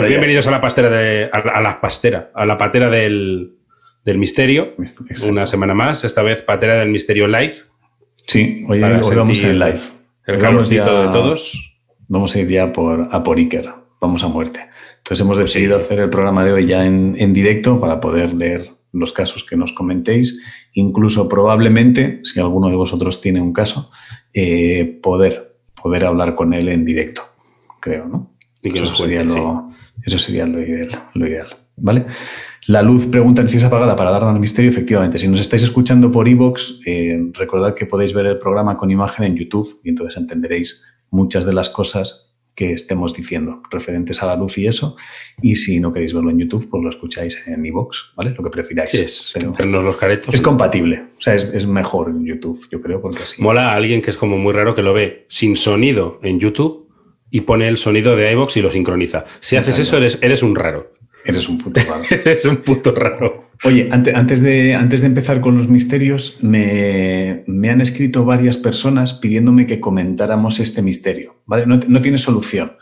pues bienvenidos a la pastera de. a, la pastera, a la patera del, del misterio. Una semana más, esta vez patera del misterio live. Sí, hoy, vamos en live. El calorcito de todos. Vamos a ir ya por, a por Iker, vamos a muerte. Entonces hemos decidido hacer el programa de hoy ya en, en directo para poder leer los casos que nos comentéis, incluso probablemente, si alguno de vosotros tiene un caso, eh, poder, poder hablar con él en directo, creo, ¿no? Que eso, sería lo, eso sería lo ideal, lo ideal, ¿vale? La luz preguntan si es apagada para darnos al misterio. Efectivamente, si nos estáis escuchando por iVoox, eh, recordad que podéis ver el programa con imagen en YouTube y entonces entenderéis muchas de las cosas que estemos diciendo referentes a la luz y eso. Y si no queréis verlo en YouTube, pues lo escucháis en iVoox, ¿vale? Lo que prefiráis. es, los caretos. Es compatible. O sea, es, mejor en YouTube, yo creo, porque así. Mola a alguien que es como muy raro que lo ve sin sonido en YouTube y pone el sonido de iVoox y lo sincroniza. Si haces eso, eres, eres un raro. Eres un puto raro. eres un puto raro. Oye, antes, de, antes de empezar con los misterios, me, han escrito varias personas pidiéndome que comentáramos este misterio. ¿vale? No, tiene solución,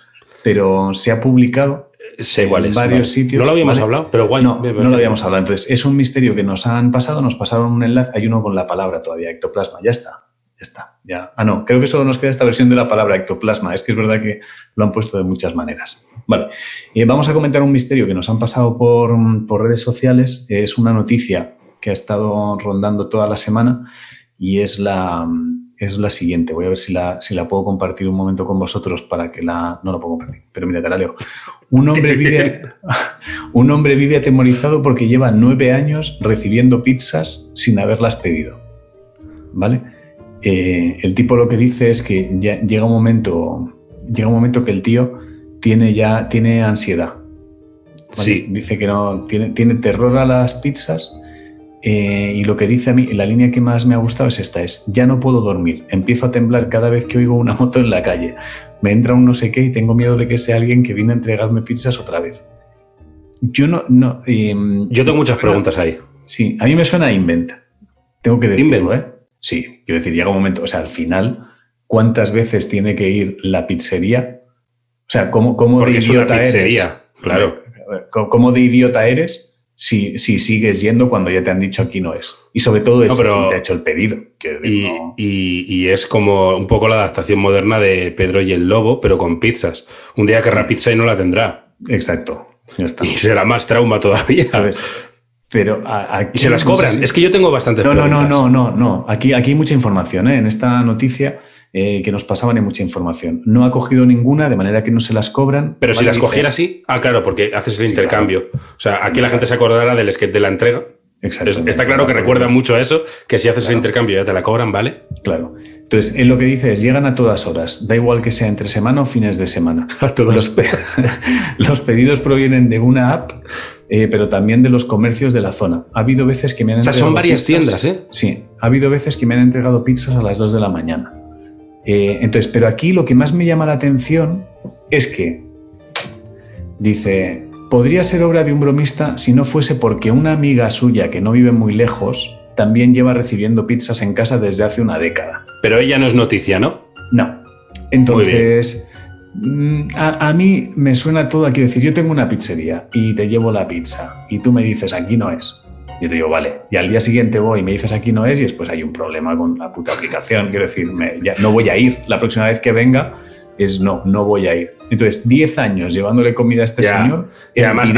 pero se ha publicado en varios sitios. No lo habíamos hablado, pero guay. No, no lo habíamos hablado. Entonces, es un misterio que nos han pasado, nos pasaron un enlace, hay uno con la palabra todavía, ectoplasma, ya está está, ya. Ah, no, creo que solo nos queda esta versión de la palabra ectoplasma. Es que es verdad que lo han puesto de muchas maneras. Vale, eh, vamos a comentar un misterio que nos han pasado por, redes sociales. Es una noticia que ha estado rondando toda la semana y es la, es la siguiente. Voy a ver si la, si la puedo compartir un momento con vosotros para que la... No la puedo compartir, pero mira, te la leo. Un hombre vive, un hombre vive atemorizado porque lleva nueve años recibiendo pizzas sin haberlas pedido. ¿Vale? Eh, el tipo lo que dice es que ya llega un momento, llega un momento que el tío tiene ya tiene ansiedad. Sí. Dice que no tiene, tiene terror a las pizzas eh, y lo que dice a mí, la línea que más me ha gustado es esta, es ya no puedo dormir, empiezo a temblar cada vez que oigo una moto en la calle, me entra un no sé qué y tengo miedo de que sea alguien que viene a entregarme pizzas otra vez. Yo no... no em, Yo tengo muchas preguntas ahí. Sí, a mí me suena a invent. Tengo que decirlo, ¿eh? Sí, quiero decir, llega un momento, o sea, al final, ¿cuántas veces tiene que ir la pizzería? O sea, ¿cómo, cómo de idiota eres? Claro. ¿Cómo de idiota eres si, si, sigues yendo cuando ya te han dicho aquí no es? Y sobre todo es quien te ha hecho el pedido. y, y, es como un poco la adaptación moderna de Pedro y el Lobo, pero con pizzas. Un día querrá pizza y no la tendrá. Exacto. Y será más trauma todavía. Pero aquí. Y se las cobran. Es que yo tengo bastante. No, no, no, no, no, no. Aquí, aquí hay mucha información. ¿eh? En esta noticia eh, que nos pasaban hay mucha información. No ha cogido ninguna, de manera que no se las cobran. Pero si las cogiera así. Ah, claro, porque haces el intercambio. O sea, aquí la gente se acordará del sketch de la entrega. Exacto. Está claro que recuerda mucho a eso, que si haces el intercambio ya te la cobran, ¿vale? Claro. Entonces, él lo que dice es, llegan a todas horas, da igual que sea entre semana o fines de semana. Los, los pedidos provienen de una app eh, pero también de los comercios de la zona. Ha habido veces que me han entregado. O sea, son varias tiendas, ¿eh? Sí, ha habido veces que me han entregado pizzas a las 2 de la mañana. Eh, entonces, pero aquí lo que más me llama la atención es que dice: podría ser obra de un bromista si no fuese porque una amiga suya que no vive muy lejos también lleva recibiendo pizzas en casa desde hace una década. Pero ella no es noticia, ¿no? No. Entonces. Mm, a, mí me suena todo aquí decir, yo tengo una pizzería y te llevo la pizza y tú me dices, aquí no es. Yo te digo, vale. Y al día siguiente voy y me dices, aquí no es y después hay un problema con la puta aplicación. Quiero decir, ya, no voy a ir. La próxima vez que venga es no, no voy a ir. Entonces, 10 años llevándole comida a este señor. Es además,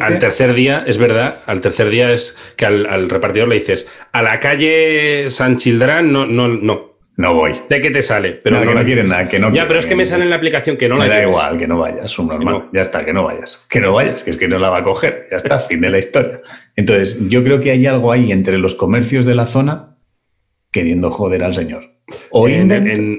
al, tercer día, es verdad, al tercer día es que al, repartidor le dices, a la calle San Childrán, no, no, no. No voy. ¿De qué te sale? Pero no, quieren nada, que no Ya, pero es que me sale en la aplicación que no la Me da igual, que no vayas, un normal. Ya está, que no vayas. Que no vayas, que es que no la va a coger. Ya está, fin de la historia. Entonces, yo creo que hay algo ahí entre los comercios de la zona queriendo joder al señor. O,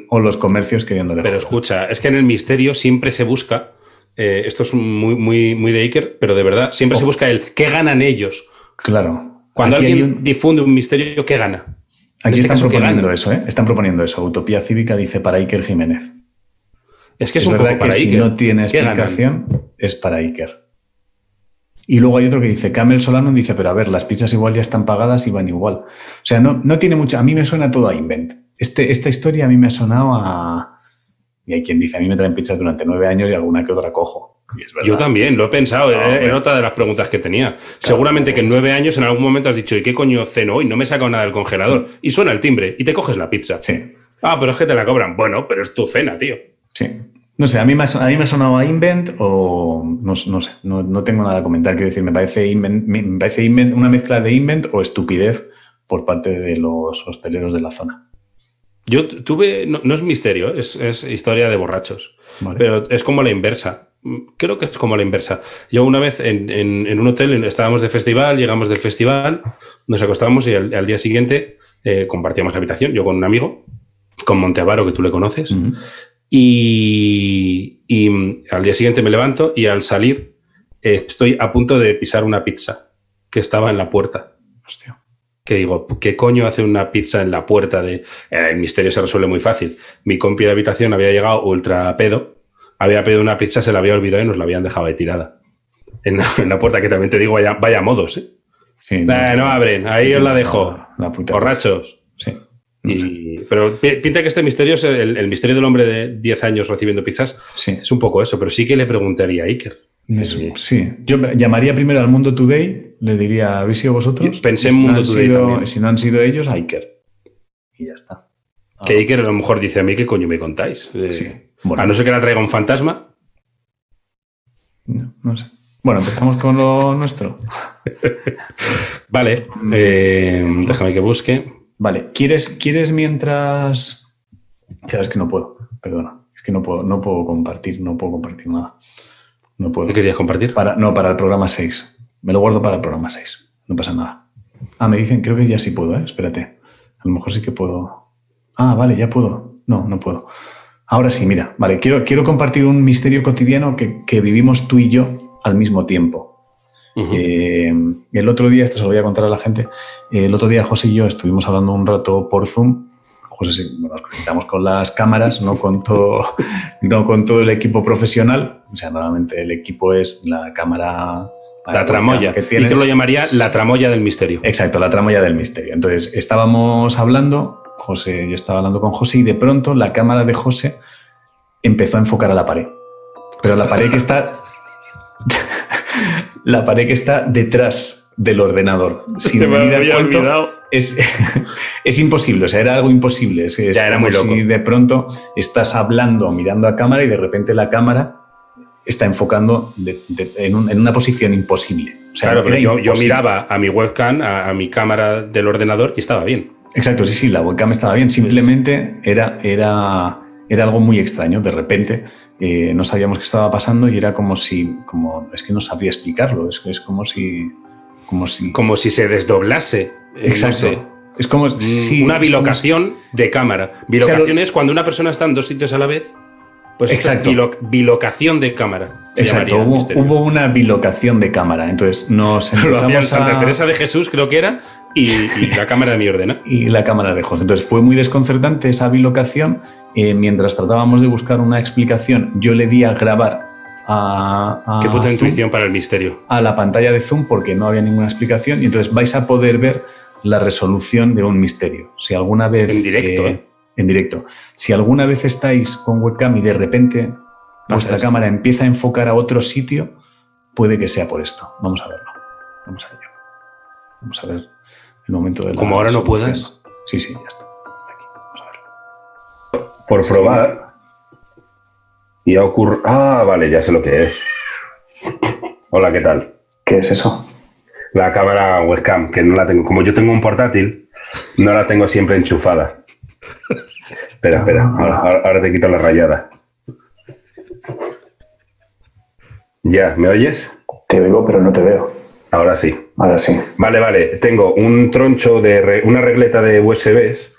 o los comercios queriéndole Pero escucha, es que en el misterio siempre se busca, eh, esto es muy, muy, muy de Iker, pero de verdad, siempre se busca el qué ganan ellos. Claro. Cuando alguien difunde un misterio, ¿qué gana? Aquí este están proponiendo eso, ¿eh? Están proponiendo eso. Utopía Cívica dice para Iker Jiménez. Es que es, un verdad que si no tiene explicación, es para Iker. Y luego hay otro que dice, Camel Solano dice, pero a ver, las pizzas igual ya están pagadas y van igual. O sea, no, no tiene mucho. A mí me suena todo a invent. Este, esta historia a mí me ha sonado a. Y hay quien dice, a mí me traen pizzas durante nueve años y alguna que otra cojo. Yo también, lo he pensado, en otra de las preguntas que tenía. Seguramente que en nueve años en algún momento has dicho, ¿y qué coño ceno hoy? No me he sacado nada del congelador. Y suena el timbre y te coges la pizza. Sí. Ah, pero es que te la cobran. Bueno, pero es tu cena, tío. Sí. No sé, a mí me ha, a mí me ha sonado a Invent o no, no sé, no, tengo nada a comentar. Quiero decir, me parece, invent, me parece invent, una mezcla de Invent o estupidez por parte de los hosteleros de la zona. Yo tuve, no, es misterio, es, historia de borrachos, pero es como la inversa. Creo que es como la inversa. Yo una vez en, un hotel estábamos de festival, llegamos del festival, nos acostábamos y al, día siguiente eh, compartíamos habitación, yo con un amigo, con Monteavaro, que tú le conoces, y, al día siguiente me levanto y al salir eh, estoy a punto de pisar una pizza que estaba en la puerta. Hostia que digo, ¿qué coño hace una pizza en la puerta de... Eh, el misterio se resuelve muy fácil. Mi compi de habitación había llegado ultra pedo, había pedido una pizza, se la había olvidado y nos la habían dejado ahí tirada. En la, puerta, que también te digo, vaya, vaya modos, ¿eh? no, abren, ahí os la dejo. Borrachos. Sí. pero pinta que este misterio es el, misterio del hombre de 10 años recibiendo pizzas. Sí. Es un poco eso, pero sí que le preguntaría a Iker. sí, yo llamaría primero al Mundo Today le diría, ¿habéis sido vosotros? Pensé en Mundo Today también. Si no han sido ellos, Iker. Y ya está. Que Iker a lo mejor dice a mí, ¿qué coño me contáis? Eh, a no ser que la traiga un fantasma. No, sé. Bueno, empezamos con lo nuestro. vale, eh, déjame que busque. Vale, ¿quieres, ¿quieres mientras...? Sabes que no puedo, perdona. Es que no puedo, no puedo compartir, no puedo compartir nada. No puedo. ¿Qué querías compartir? Para, no, para el programa 6. Me lo guardo para el programa 6. No pasa nada. Ah, me dicen, creo que ya sí puedo, ¿eh? Espérate. A lo mejor sí que puedo. Ah, vale, ya puedo. No, no puedo. Ahora sí, mira, vale, quiero, quiero compartir un misterio cotidiano que, vivimos tú y yo al mismo tiempo. Eh, el otro día, esto se lo voy a contar a la gente, el otro día José y yo estuvimos hablando un rato por Zoom. José, bueno, nos conectamos con las cámaras, no con, todo, no con todo el equipo profesional. O sea, normalmente el equipo es la cámara la tramoya. Que tienes... Y que lo llamaría la tramoya del misterio. Exacto, la tramoya del misterio. Entonces, estábamos hablando, José, yo estaba hablando con José y de pronto la cámara de José empezó a enfocar a la pared. Pero la pared que está. la pared que está detrás del ordenador. Sin me había olvidado. Es, es imposible, o sea, era algo imposible. Es, ya era muy loco. si de pronto estás hablando, mirando a cámara y de repente la cámara está enfocando en, una posición imposible. claro, pero yo, miraba a mi webcam, a, mi cámara del ordenador y estaba bien. Exacto, sí, sí, la webcam estaba bien. Simplemente era, era, era algo muy extraño. De repente eh, no sabíamos qué estaba pasando y era como si, como, es que no sabría explicarlo. Es, es como si, como si, como si se desdoblase. Eh, Exacto. Es como mm, si, una bilocación de cámara. Bilocación es cuando una persona está en dos sitios a la vez pues Exacto. bilocación de cámara. Exacto, hubo, una bilocación de cámara. Entonces nos empezamos a... Santa Teresa de Jesús, creo que era, y, la cámara de mi ordena. y la cámara de José. Entonces fue muy desconcertante esa bilocación. Eh, mientras tratábamos de buscar una explicación, yo le di a grabar a, Qué puta intuición para el misterio. A la pantalla de Zoom porque no había ninguna explicación y entonces vais a poder ver la resolución de un misterio. Si alguna vez... En directo, ¿eh? En directo. Si alguna vez estáis con webcam y de repente vuestra cámara empieza a enfocar a otro sitio, puede que sea por esto. Vamos a verlo. Vamos a ello. Vamos a ver el momento de la Como ahora no puedas. Sí, sí, ya está. Aquí. Vamos a verlo. Por probar. Y ha ocurrido. Ah, vale, ya sé lo que es. Hola, ¿qué tal? ¿Qué es eso? La cámara webcam, que no la tengo. Como yo tengo un portátil, no la tengo siempre enchufada. Espera, espera, ahora, te quito la rayada. Ya, ¿me oyes? Te oigo, pero no te veo. Ahora sí. Ahora sí. Vale, vale. Tengo un troncho de una regleta de USBs.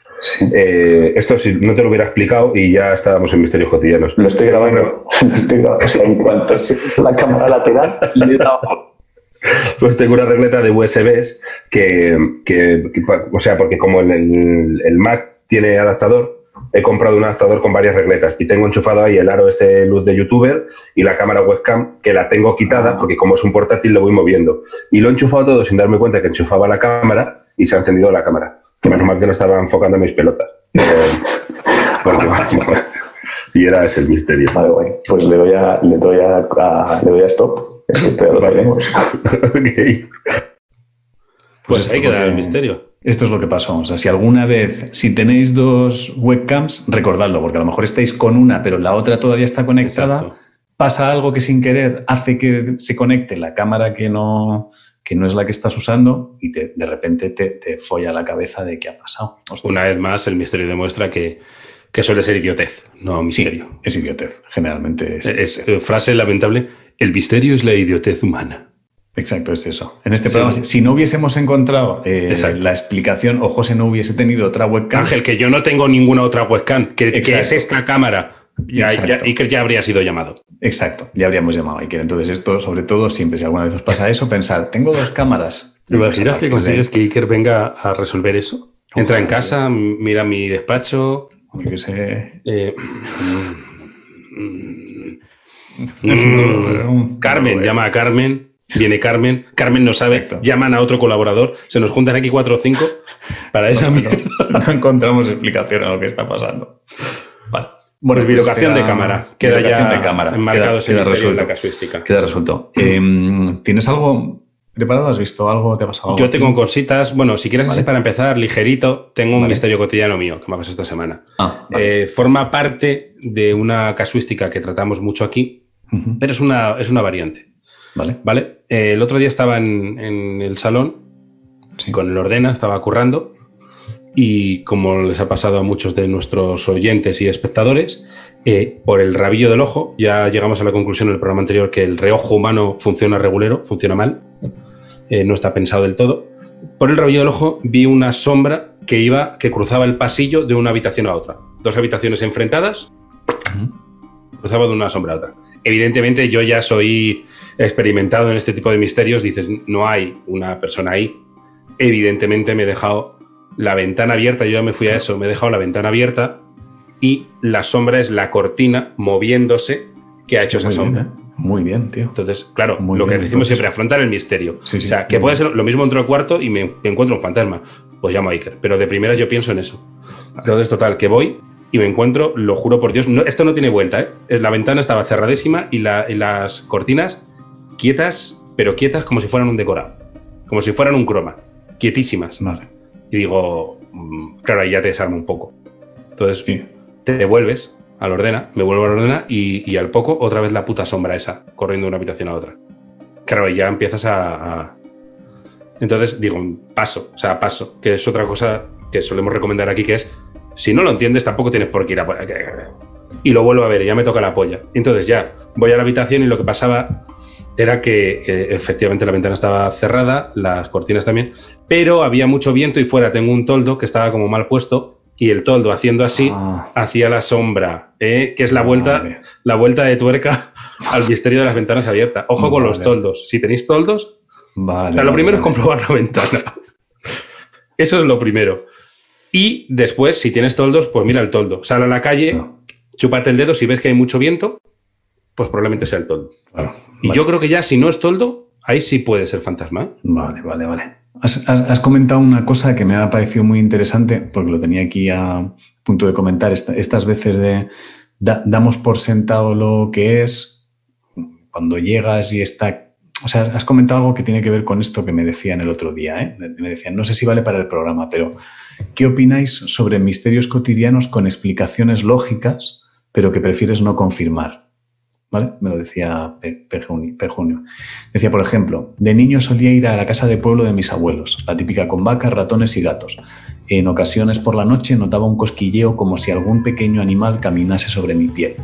Eh, esto si no te lo hubiera explicado y ya estábamos en misterios cotidianos. Lo estoy grabando. Lo estoy grabando. O sea, en cuanto la cámara lateral, le pues tengo una regleta de USBs que, o sea, porque como el, el, Mac tiene adaptador, he comprado un adaptador con varias regletas y tengo enchufado ahí el aro este luz de youtuber y la cámara webcam que la tengo quitada porque como es un portátil lo voy moviendo y lo he enchufado todo sin darme cuenta que enchufaba la cámara y se ha encendido la cámara que menos mal que no estaba enfocando mis pelotas Y era ese el misterio. Vale, guay. Pues le doy a, le doy a, le doy a stop. Esto ya lo tenemos. Pues, esto ahí queda porque- el misterio. Esto es lo que pasó. O sea, si alguna vez, si tenéis dos webcams, recordadlo, porque a lo mejor estáis con una, pero la otra todavía está conectada. Exacto. Pasa algo que sin querer hace que se conecte la cámara que no, que no es la que estás usando y te- de repente te, te folla la cabeza de qué ha pasado. Hostia. Una vez más, el misterio demuestra que, que suele ser idiotez, no Sí, misterio. es idiotez. Generalmente es. Es, eh, frase lamentable. El misterio es la idiotez humana. Exacto, es eso. En este Sí. programa, si- no hubiésemos encontrado eh, la explicación o José no hubiese tenido otra webcam, Ángel, que yo no tengo ninguna otra webcam, que, es esta cámara. Ya, ya. Iker ya habría sido llamado. Exacto, ya habríamos llamado a Iker. Entonces, esto, sobre todo, siempre, si alguna vez os pasa eso, pensar, tengo dos cámaras. ¿Te imaginas que consigues que Iker venga a resolver eso? Entra en casa, mira mi despacho. yo sé, eh, mm, mm, Carmen, llama a Carmen. Viene Carmen. Carmen no sabe. Perfecto. Llaman a otro colaborador. Se nos juntan aquí cuatro o cinco para esa Bueno, no, no encontramos explicación a lo que está pasando. Vale. Bueno, pues bilocación de cámara. Queda ya de cámara. enmarcado Queda- ese queda en la casuística. Queda resuelto. Eh, ¿Tienes algo preparado? ¿Has visto algo? ¿Te ha pasado algo? Yo tengo cositas. Bueno, si quieres Vale. así para empezar, ligerito, tengo un Vale. misterio cotidiano mío que me ha pasado esta semana. Ah, vale. Eh, forma parte de una casuística que tratamos mucho aquí, pero es una, es una variante. Vale. ¿Vale? Eh, el otro día estaba en, en el salón Sí. con el ordena, estaba currando y como les ha pasado a muchos de nuestros oyentes y espectadores, eh, por el rabillo del ojo, ya llegamos a la conclusión en el programa anterior que el reojo humano funciona regulero, funciona mal, eh, no está pensado del todo. Por el rabillo del ojo vi una sombra que iba, que cruzaba el pasillo de una habitación a otra. Dos habitaciones enfrentadas, cruzaba de una sombra a otra. Evidentemente yo ya soy experimentado en este tipo de misterios, dices, no hay una persona ahí. Evidentemente me he dejado la ventana abierta, yo ya me fui a eso, me he dejado la ventana abierta y la sombra es la cortina moviéndose que ha hecho esa Muy bien, sombra. ¿eh? Muy bien, tío. Entonces, claro, Muy lo que decimos entonces. siempre, afrontar el misterio. Sí, sí, o sea, que puede bien. ser lo mismo entro al cuarto y me, me encuentro un fantasma. Pues llamo a Iker. Pero de primeras yo pienso en eso. Entonces, total, que voy y me encuentro, lo juro por Dios, no, esto no tiene vuelta, ¿eh? La ventana estaba cerradísima y, la- y las cortinas quietas, pero quietas como si fueran un decorado. Como si fueran un croma. Quietísimas. Vale. Y digo, mm, claro, ahí ya te desarma un poco. Entonces, Sí. te devuelves al ordena, me vuelvo al ordena y, y al poco otra vez la puta sombra esa, corriendo de una habitación a otra. Claro, y ya empiezas a, a- Entonces digo, paso, o sea, paso, que es otra cosa que solemos recomendar aquí, que es, si no lo entiendes, tampoco tienes por qué ir a... por- Y lo vuelvo a ver, y ya me toca la polla. Entonces ya, voy a la habitación y lo que pasaba era que eh, efectivamente la ventana estaba cerrada, las cortinas también, pero había mucho viento y fuera tengo un toldo que estaba como mal puesto y el toldo haciendo así Ah, hacia la sombra, ¿eh? que es la vuelta, la vuelta de tuerca al misterio de las ventanas abiertas. Ojo con los toldos. Si tenéis toldos, Vale. o sea, lo vale, primero es comprobar la ventana. Eso es lo primero. Y después, si tienes toldos, pues mira el toldo. Sal a la calle, No, chúpate el dedo. Si ves que hay mucho viento, pues probablemente sea el toldo. claro. Y Vale. yo creo que ya, si no es toldo, ahí sí puede ser fantasma. ¿eh? Vale, vale, vale. Has, has- has comentado una cosa que me ha parecido muy interesante, porque lo tenía aquí a punto de comentar, esta- estas veces de da- damos por sentado lo que es, cuando llegas y está... O sea, has comentado algo que tiene que ver con esto que me decían el otro día, ¿eh? Me decían, no sé si vale para el programa, pero ¿qué opináis sobre misterios cotidianos con explicaciones lógicas, pero que prefieres no confirmar? ¿Vale? Me lo decía Pe- Pejuni- Pejunio. Decía, por ejemplo, de niño solía ir a la casa de pueblo de mis abuelos, la típica con vacas, ratones y gatos. En ocasiones por la noche notaba un cosquilleo como si algún pequeño animal caminase sobre mi piel.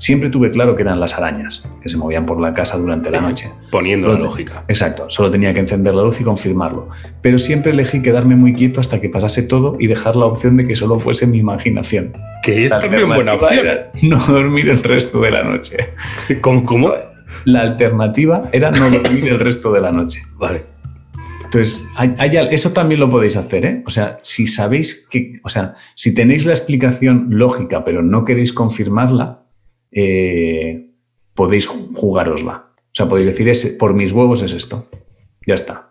Siempre tuve claro que eran las arañas, que se movían por la casa durante la noche. Poniendo la Solo lógica. Exacto, solo tenía que encender la luz y confirmarlo. Pero siempre elegí quedarme muy quieto hasta que pasase todo y dejar la opción de que solo fuese mi imaginación. Que es también buena opción. no dormir el resto de la noche. ¿Cómo? cómo? La alternativa era no dormir el resto de la noche. Vale. Entonces, hay- hay al- eso también lo podéis hacer, ¿eh? O sea, si sabéis que, o sea, si tenéis la explicación lógica, pero no queréis confirmarla, eh, podéis ju- jugárosla. O sea, podéis decir, "Ese- por mis huevos es esto. Ya está.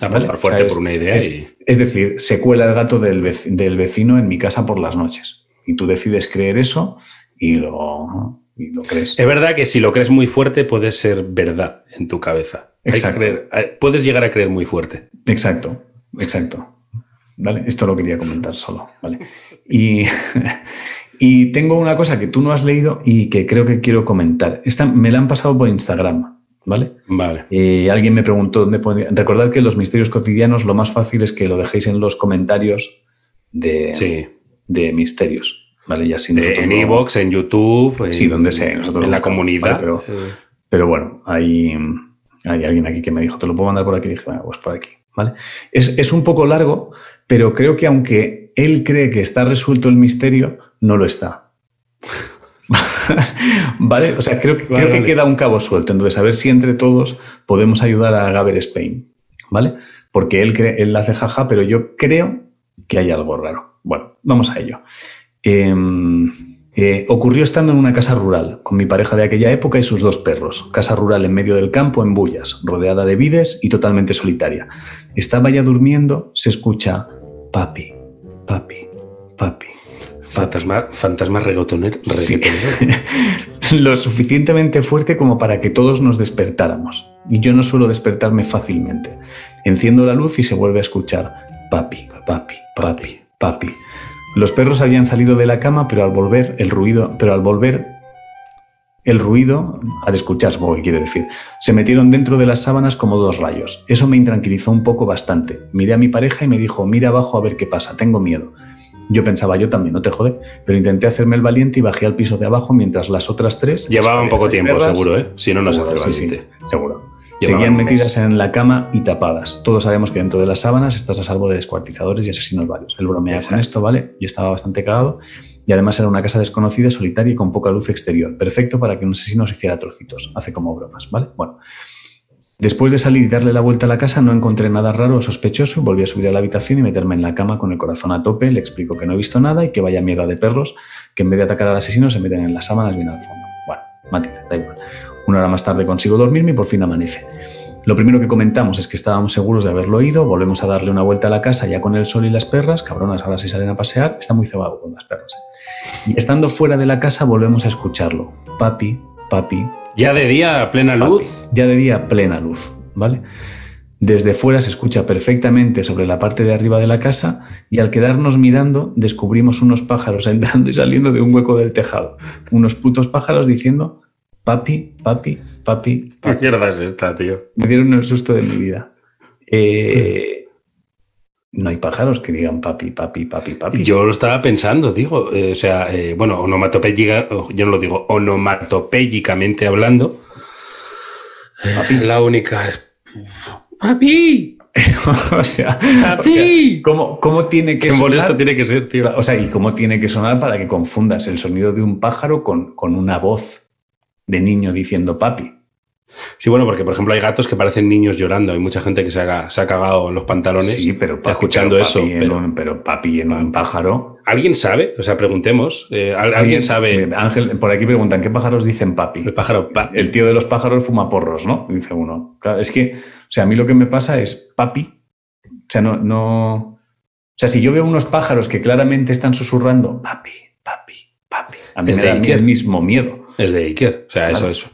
Vale. fuerte es- por una idea es- y... Es decir, se cuela el gato del, vec- del vecino en mi casa por las noches. Y tú decides creer eso y lo, y lo crees. Es verdad que si lo crees muy fuerte puede ser verdad en tu cabeza. Exacto. creer- puedes llegar a creer muy fuerte. Exacto, exacto. ¿Vale? Esto lo quería comentar solo, ¿vale? Y, y tengo una cosa que tú no has leído y que creo que quiero comentar. Esta me la han pasado por Instagram, ¿vale? Vale. Eh, alguien me preguntó dónde podía... Recordad que los misterios cotidianos lo más fácil es que lo dejéis en los comentarios de, Sí. de misterios, ¿vale? Y así De- en lo- Evox, en YouTube, en, Sí, donde sea, nosotros en la comunidad. vale, pero- Eh, Pero bueno, hay, hay alguien aquí que me dijo, ¿te lo puedo mandar por aquí? Y dije, bueno, pues por aquí. ¿vale? Es, es un poco largo, pero creo que aunque él cree que está resuelto el misterio, no lo está. ¿Vale? O sea, creo, que- Vale, creo que queda un cabo suelto. Entonces, a ver si entre todos podemos ayudar a Gaber Spain. ¿Vale? Porque él, cree, él hace jaja, pero yo creo que hay algo raro. Bueno, vamos a ello. Em, eh, ocurrió estando en una casa rural, con mi pareja de aquella época y sus dos perros. Casa rural en medio del campo, en Bullas, rodeada de vides y totalmente solitaria. Estaba ya durmiendo, se escucha papi, papi, papi. Fantasma, fantasma Sí. Lo suficientemente fuerte como para que todos nos despertáramos. Y yo no suelo despertarme fácilmente. Enciendo la luz y se vuelve a escuchar papi, papi, papi, papi. Los perros habían salido de la cama, pero al volver el ruido, pero al volver el ruido, al escuchar, quiere decir, se metieron dentro de las sábanas como dos rayos. Eso me intranquilizó un poco bastante. Miré a mi pareja y me dijo, mira abajo a ver qué pasa, tengo miedo. Yo pensaba, yo también, no te jode, pero intenté hacerme el valiente y bajé al piso de abajo mientras las otras tres... Llevaba un poco tiempo, seguro, ¿eh? Si no, no se hace el sí, valiente. seguro. Llevaban Seguían metidas en la cama y tapadas. Todos sabemos que dentro de las sábanas estás a salvo de descuartizadores y asesinos varios. Él bromea con esto, ¿vale? Yo estaba bastante cagado. Y además era una casa desconocida, solitaria y con poca luz exterior. Perfecto para que un asesino se hiciera trocitos. Hace como bromas, ¿vale? Bueno. Después de salir y darle la vuelta a la casa, no encontré nada raro o sospechoso. Volví a subir a la habitación y meterme en la cama con el corazón a tope. Le explico que no he visto nada y que vaya mierda de perros, que en vez de atacar al asesino se meten en las sábanas bien al fondo. Bueno, matices, da igual. Una hora más tarde consigo dormirme y por fin amanece. Lo primero que comentamos es que estábamos seguros de haberlo oído, volvemos a darle una vuelta a la casa ya con el sol y las perras, cabronas, ahora sí salen a pasear, está muy cebado con las perras. ¿eh? Y estando fuera de la casa volvemos a escucharlo. Papi, papi, Ya de día, a plena luz. ya de día plena luz, ¿vale? Desde fuera se escucha perfectamente sobre la parte de arriba de la casa y al quedarnos mirando descubrimos unos pájaros entrando y saliendo de un hueco del tejado. Unos putos pájaros diciendo papi, papi, papi, ¿Qué papi. mierda es esta, tío? Me dieron el susto de mi vida. Eh, pájaros que digan papi, papi, papi, papi. Yo lo estaba pensando, digo, eh, o sea, eh, bueno, onomatopéyica, yo no lo digo, onomatopéyicamente hablando, Papi. la única es... ¡Papi! o sea, ¡Papi! ¿cómo, cómo tiene que ¡Qué molesto sonar? tiene que ser, tío! O sea, ¿y cómo tiene que sonar para que confundas el sonido de un pájaro con, con una voz de niño diciendo papi? Sí, bueno, porque por ejemplo hay gatos que parecen niños llorando, hay mucha gente que se ha, se ha cagado en los pantalones. Sí, pero papi, escuchando pero eso, papi pero- un- pero papi en un pájaro. ¿Alguien sabe? O sea, preguntemos. eh, ¿al- ¿Alguien sabe? Ángel, por aquí preguntan, ¿qué pájaros dicen papi? El pájaro. El tío de los pájaros fuma porros, ¿no? Dice uno. Claro, es que, o sea, a mí lo que me pasa es papi. O sea, no, no. O sea, si yo veo unos pájaros que claramente están susurrando papi, papi, papi, a mí Es me de da el mismo miedo. Es de Iker. O sea, eso es.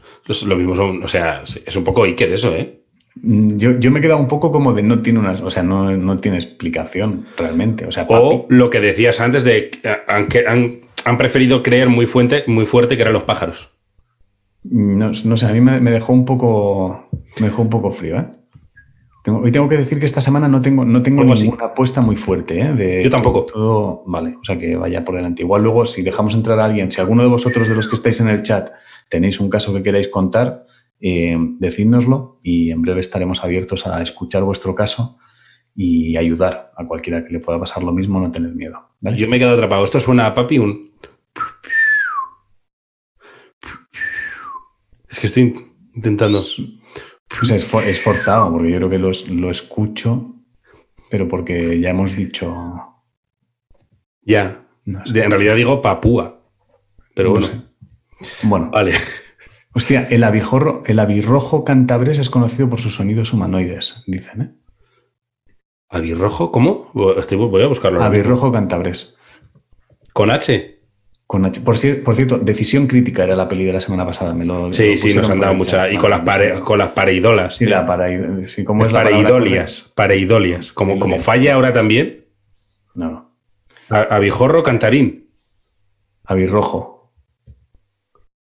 Lo mismo son. O sea, es un poco Iker eso, ¿eh? Mm, Yo, yo me he quedado un poco como de no tiene una, o sea, no, no tiene explicación realmente. O sea. O lo que decías antes de que han, han, han preferido creer muy fuerte, muy fuerte que eran los pájaros. No, no sé, a mí me, me dejó un poco. Me dejó un poco frío, ¿eh? Tengo- hoy tengo que decir que esta semana no tengo, no tengo ninguna apuesta muy fuerte, ¿eh? De Yo tampoco. Todo- vale, o sea que vaya por delante. Igual luego, si dejamos entrar a alguien, si alguno de vosotros de los que estáis en el chat tenéis un caso que queráis contar, eh, decídnoslo y en breve estaremos abiertos a escuchar vuestro caso y ayudar a cualquiera que le pueda pasar lo mismo, no tener miedo. ¿vale? Yo me he quedado atrapado. Esto suena a papi un. Es que estoy intentando. Es, for- es forzado, porque yo creo que los- lo escucho, pero porque ya hemos dicho. Ya. no sé. De- en realidad digo papúa. Pero No bueno. sé. Bueno, Vale. hostia, el abijorro, el abirrojo cantabrés es conocido por sus sonidos humanoides, dicen, ¿eh? ¿Abirrojo? ¿Cómo? Estoy- voy a buscarlo. Abirrojo cantabrés. ¿Con H? Con H. Por, por cierto, Decisión Crítica era la peli de la semana pasada. Me lo, Sí, lo sí, nos han dado mucha. Y con las, pare- con las pareidolas. Sí, la sí, ¿cómo es la pareidolias. Pareidolias. Como, como falla ahora también. No, no. A- Abijorro, cantarín. Abirrojo,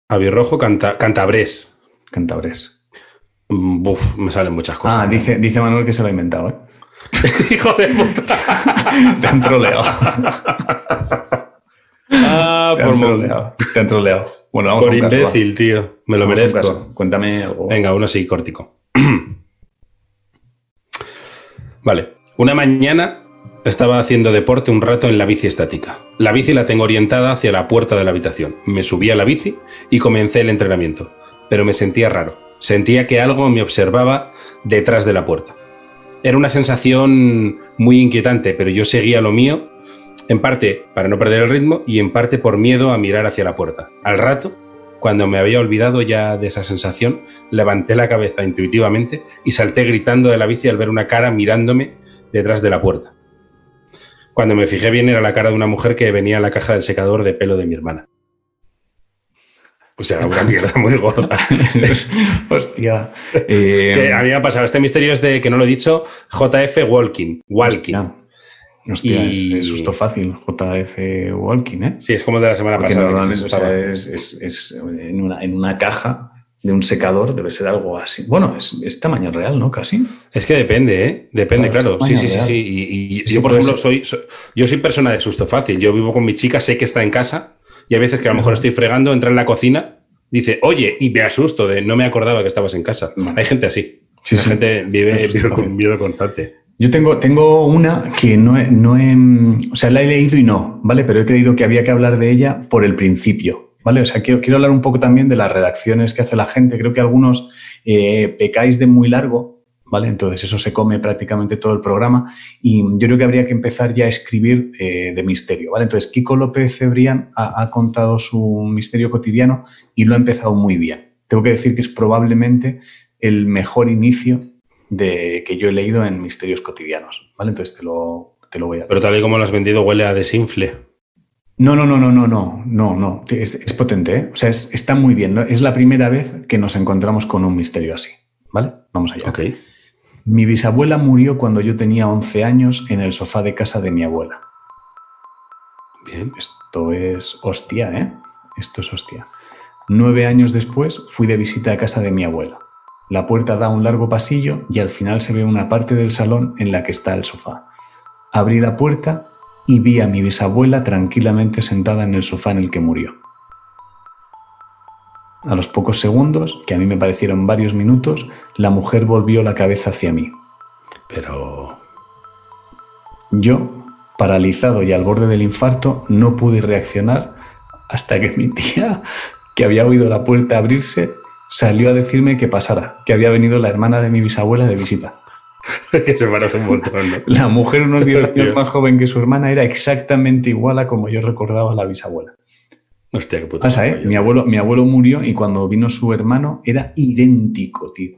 Abirrojo, canta, cantabrés. Cantabres. Mm, Buf, me salen muchas cosas. Ah, dice, dice Manuel que se lo ha inventado, ¿eh? Hijo de puta. Te han troleado. Ah, Te por, han troleado. Te han troleado. Bueno, vamos por a un caso, va. imbécil, tío. Me lo Vamos merezco. Cuéntame algo. Venga, uno así, córtico. vale. Una mañana estaba haciendo deporte un rato en la bici estática. La bici la tengo orientada hacia la puerta de la habitación. Me subí a la bici y comencé el entrenamiento. Pero me sentía raro. Sentía que algo me observaba detrás de la puerta. Era una sensación muy inquietante, pero yo seguía lo mío, en parte para no perder el ritmo y en parte por miedo a mirar hacia la puerta. Al rato, cuando me había olvidado ya de esa sensación, levanté la cabeza intuitivamente y salté gritando de la bici al ver una cara mirándome detrás de la puerta. Cuando me fijé bien era la cara de una mujer que venía en la caja del secador de pelo de mi hermana. O sea, una mierda muy gorda. Hostia. Eh, a mí me ha pasado. Este misterio es de, que no lo he dicho, JF Walking. Walking. Hostia, Hostia, Y- es, susto fácil, JF Walking, ¿eh? Sí, es como de la semana Porque pasada. se es, es- es en, una, en una caja de un secador debe ser algo así. Bueno, es, es tamaño real, ¿no? Casi. Es que depende, ¿eh? Depende, Claro, Sí, sí, sí, sí. Y, y Sí, yo, por ejemplo, soy, soy- yo soy persona de susto fácil. Yo vivo con mi chica, sé que está en casa y a veces que a lo mejor estoy fregando, entra en la cocina, dice, oye, y me asusto de no me acordaba que estabas en casa. Hay gente así. Sí, La sí. gente vive, vive con miedo constante. Yo tengo, tengo una que no he, no he, o sea, la he leído y no, ¿vale? Pero he creído que había que hablar de ella por el principio, ¿vale? O sea, quiero, hablar un poco también de las redacciones que hace la gente. Creo que algunos eh, pecáis de muy largo, ¿vale? Entonces eso se come prácticamente todo el programa y yo creo que habría que empezar ya a escribir eh, de misterio, ¿vale? Entonces Kiko López Cebrián ha, ha contado su misterio cotidiano y lo ha empezado muy bien. Tengo que decir que es probablemente el mejor inicio de que yo he leído en Misterios Cotidianos, ¿vale? Entonces te lo, te lo voy a... Pero tal y como lo has vendido, huele a desinfle. No, no, no, no, no, no, no, no. Es, es potente, ¿eh? O sea, es- está muy bien. ¿no? Es la primera vez que nos encontramos con un misterio así, ¿vale? Vamos allá. Ok. Mi bisabuela murió cuando yo tenía 11 años en el sofá de casa de mi abuela. Bien. Esto es hostia, ¿eh? Esto es hostia. Nueve años después fui de visita a casa de mi abuela. La puerta da a un largo pasillo y al final se ve una parte del salón en la que está el sofá. Abrí la puerta y vi a mi bisabuela tranquilamente sentada en el sofá en el que murió. A los pocos segundos, que a mí me parecieron varios minutos, la mujer volvió la cabeza hacia mí. Pero. Yo, paralizado y al borde del infarto, no pude reaccionar hasta que mi tía, que había oído la puerta abrirse, salió a decirme que pasara, que había venido la hermana de mi bisabuela de visita. que se parece un montón, ¿no? La mujer, unos 10 Hostia. años más joven que su hermana, era exactamente igual a como yo recordaba a la bisabuela. Hostia, qué puto. Pasa, ¿eh? Mi abuelo, mi abuelo murió y cuando vino su hermano era idéntico, tío.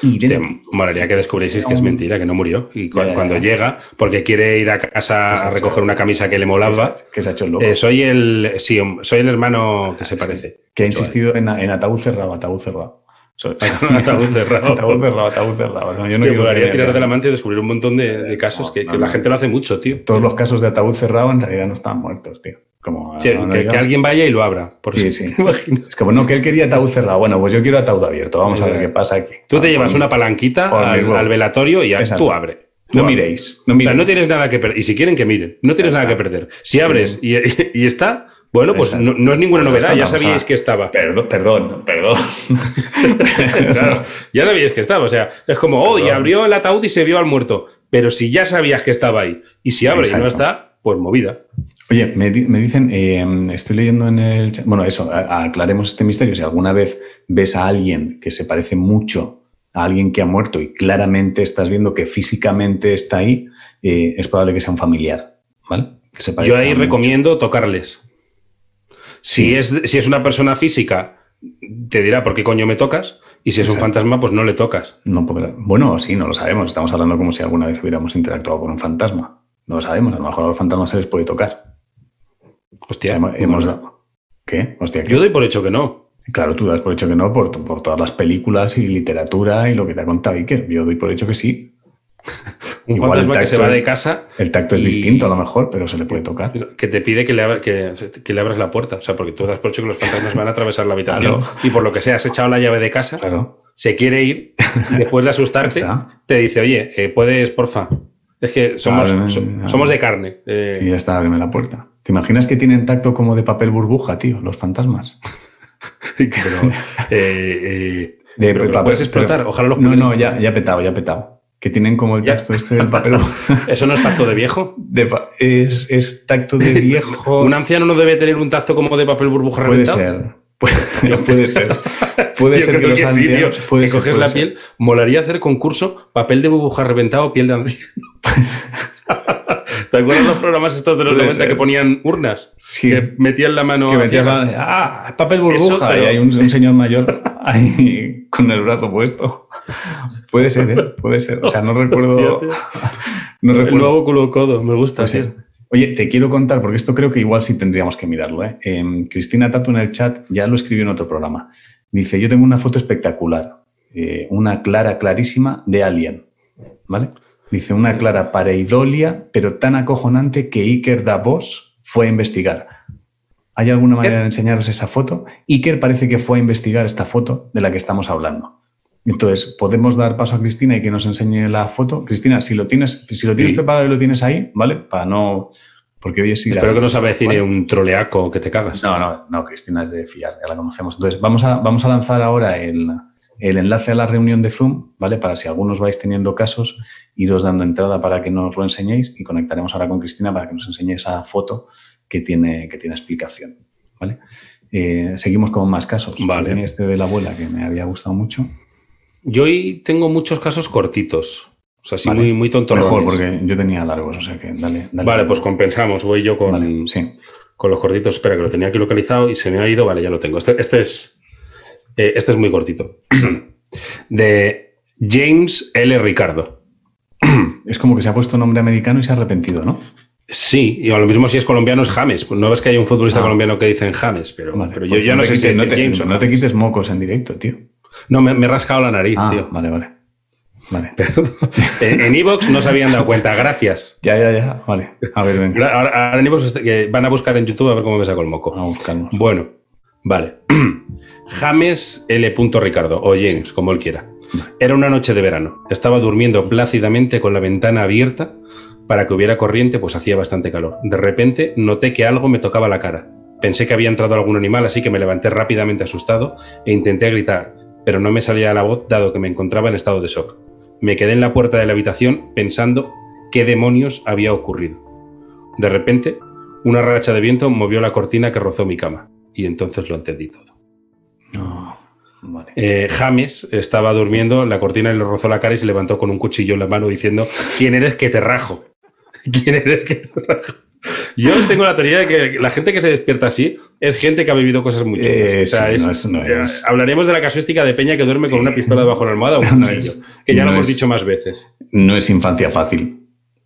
Idéntico. molaría que descubrieseis que es mentira, que no murió. Y cu- cuando llega, porque quiere ir a casa a recoger una camisa que le molaba, Que se ha hecho el loco. eh, soy el sí, soy el hermano que se Sí. parece. que ha insistido en, en ataúd cerrado, ataúd cerrado. Ataúd cerrado. ataúd cerrado, ataúd cerrado. No, yo no molaría tirar de la manta y descubrir un montón de, de casos que, No, que no, la gente lo hace mucho, tío. Todos los casos de ataúd cerrado en realidad no estaban muertos, tío. Como, Sí, no, no, que, alguien vaya y lo abra. Por Sí, sí. te. Es que bueno, que él quería ataúd cerrado. Bueno, pues yo quiero ataúd abierto. Vamos a ver qué pasa aquí. Tú te Ah, llevas una palanquita al, velatorio y Exacto. tú abre. Tú No abre. miréis. No O sea, no tienes nada que perder. Y si quieren que miren, no tienes nada que perder. Si abres y, y está, bueno, pues no, no es ninguna novedad, está, ya sabíais a- que estaba. Perdón, perdón, perdón. Claro, ya sabíais que estaba. O sea, es como, oh, y abrió el ataúd y se vio al muerto. Pero si ya sabías que estaba ahí, y si abre y no está, pues movida. Oye, me, me dicen, eh, estoy leyendo en el chat, bueno, eso, aclaremos este misterio. Si alguna vez ves a alguien que se parece mucho a alguien que ha muerto y claramente estás viendo que físicamente está ahí, eh, es probable que sea un familiar, ¿vale? Que se Yo ahí mucho. recomiendo tocarles. Si, es, si es una persona física, te dirá por qué coño me tocas. Y si es un fantasma, pues no le tocas. No podrá. Bueno, sí, no lo sabemos. Estamos hablando como si alguna vez hubiéramos interactuado con un fantasma. No lo sabemos. A lo mejor a los fantasmas se les puede tocar. Hostia, hemos, hemos dado, ¿Qué? Hostia, ¿qué? Yo doy por hecho que no. Claro, tú das por hecho que no por, por todas las películas y literatura y lo que te ha contado Iker. Yo doy por hecho que sí. Un Igual el fantasma que se tacto va de casa El tacto es Y- distinto a lo mejor, pero se le puede tocar. que te pide que le, abra- que, que le abras la puerta. O sea, porque tú das por hecho que los fantasmas van a atravesar la habitación. Claro. Y por lo que sea, has echado la llave de casa, Claro. se quiere ir y después de asustarte, te dice, oye, eh, puedes, porfa. Es que somos, Ábreme, so- ábreme. somos de carne. eh, Sí, ya está, ábreme la puerta. ¿Te imaginas que tienen tacto como de papel burbuja, tío, los fantasmas? pero, eh, eh, De pero que lo puedes explotar. Ojalá los No, no, ya, ya petado, ya petado. Que tienen como el tacto este del papel ¿Eso no es tacto de viejo? de es, es tacto de viejo. ¿Un anciano no debe tener un tacto como de papel burbuja Puede reventado? ser. Puede, puede ser. Puede Yo ser que los sí, ancianos. tío, puede que ser, coges puede la ser. piel. Molaría hacer concurso papel de burbuja reventado, piel de anciano. ¿Te acuerdas los programas estos de los Puede 90 ser. que ponían urnas? Sí. Que metían la mano que la- ah, papel burbuja Eso, pero- y hay un, un señor mayor ahí con el brazo puesto. Puede ser, ¿eh? puede ser. O sea, no recuerdo. Hostia, no recuerdo. nuevo culo codo, me gusta. Oye, te quiero contar, porque esto creo que igual sí tendríamos que mirarlo. ¿eh? Em, Cristina Tato en el chat ya lo escribió en otro programa. Dice, yo tengo una foto espectacular, eh, una clara, clarísima de Alien. ¿Vale? Dice, una clara pareidolia, pero tan acojonante que Iker Davos fue a investigar. ¿Hay alguna manera de enseñaros esa foto? Iker parece que fue a investigar esta foto de la que estamos hablando. Entonces, podemos dar paso a Cristina y que nos enseñe la foto. Cristina, si lo tienes, si lo tienes Sí. preparado y lo tienes ahí, ¿vale? Para no. Porque hoy es ir a- Espero que no se avecine ¿vale? un troleaco que te cagas. No, no, no, Cristina es de fiar, ya la conocemos. Entonces, vamos a, vamos a lanzar ahora el, el enlace a la reunión de Zoom, ¿vale? Para si algunos vais teniendo casos, iros dando entrada para que nos lo enseñéis y conectaremos ahora con Cristina para que nos enseñe esa foto que tiene, que tiene explicación, ¿vale? Eh, seguimos con más casos. Vale. Este de la abuela que me había gustado mucho. Yo hoy tengo muchos casos cortitos. O sea, sí, Vale. muy, muy tontorrones. Mejor, porque yo tenía largos, o sea que dale. dale. Vale, pues compensamos. Voy yo con, Vale, sí. con los cortitos. Espera, que lo tenía aquí localizado y se me ha ido. Vale, ya lo tengo. Este, este es, eh, este es muy cortito. De James L. Ricardo. Es como que se ha puesto nombre americano y se ha arrepentido, ¿no? Sí, y a lo mismo si es colombiano es James. No ves que hay un futbolista Ah. colombiano que dicen James, pero, Vale, pero yo pues ya no sé si no te, James o no te quites mocos en directo, tío. No, me, me he rascado la nariz, Ah, tío. vale, vale. Vale. en en Evox no se habían dado cuenta. Gracias. Ya, ya, ya. Vale. A ver, venga. Ahora, ahora en iVoox est- que van a buscar en YouTube a ver cómo me saco el moco. A buscarnos. Bueno, vale. James L. Ricardo, o James, como él quiera. Era una noche de verano. Estaba durmiendo plácidamente con la ventana abierta para que hubiera corriente, pues hacía bastante calor. De repente noté que algo me tocaba la cara. Pensé que había entrado algún animal, así que me levanté rápidamente asustado e intenté gritar, pero no me salía la voz dado que me encontraba en estado de shock. Me quedé en la puerta de la habitación pensando qué demonios había ocurrido. De repente, una racha de viento movió la cortina que rozó mi cama, y entonces lo entendí todo. No. Vale. Eh, James estaba durmiendo, la cortina le rozó la cara y se levantó con un cuchillo en la mano diciendo, ¿quién eres que te rajo? ¿Quién eres que te? Yo tengo la teoría de que la gente que se despierta así es gente que ha vivido cosas muy chulas. Eh, O sea, sí, es- no es- no es- Hablaremos de la casuística de Peña que duerme con una pistola debajo de la almohada o un No cuchillo, es- que ya lo hemos dicho más veces. No es infancia fácil.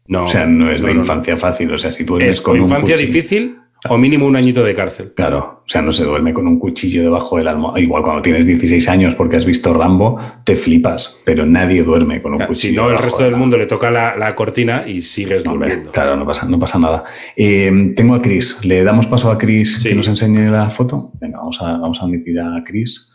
No, o sea, no es de infancia fácil. O sea, si tú duermes Es con o un infancia cuchillo- difícil o mínimo un añito de cárcel. Claro, o sea, no se duerme con un cuchillo debajo del almohada. Igual cuando tienes 16 años porque has visto Rambo, te flipas, pero nadie duerme con un Claro, cuchillo. si no, el resto de del mundo le toca la, la cortina y sigues No, durmiendo. claro, no pasa, no pasa nada. Eh, tengo a Chris. ¿Le damos paso a Chris Sí. que nos enseñe la foto? Venga, vamos a, vamos a admitir a Chris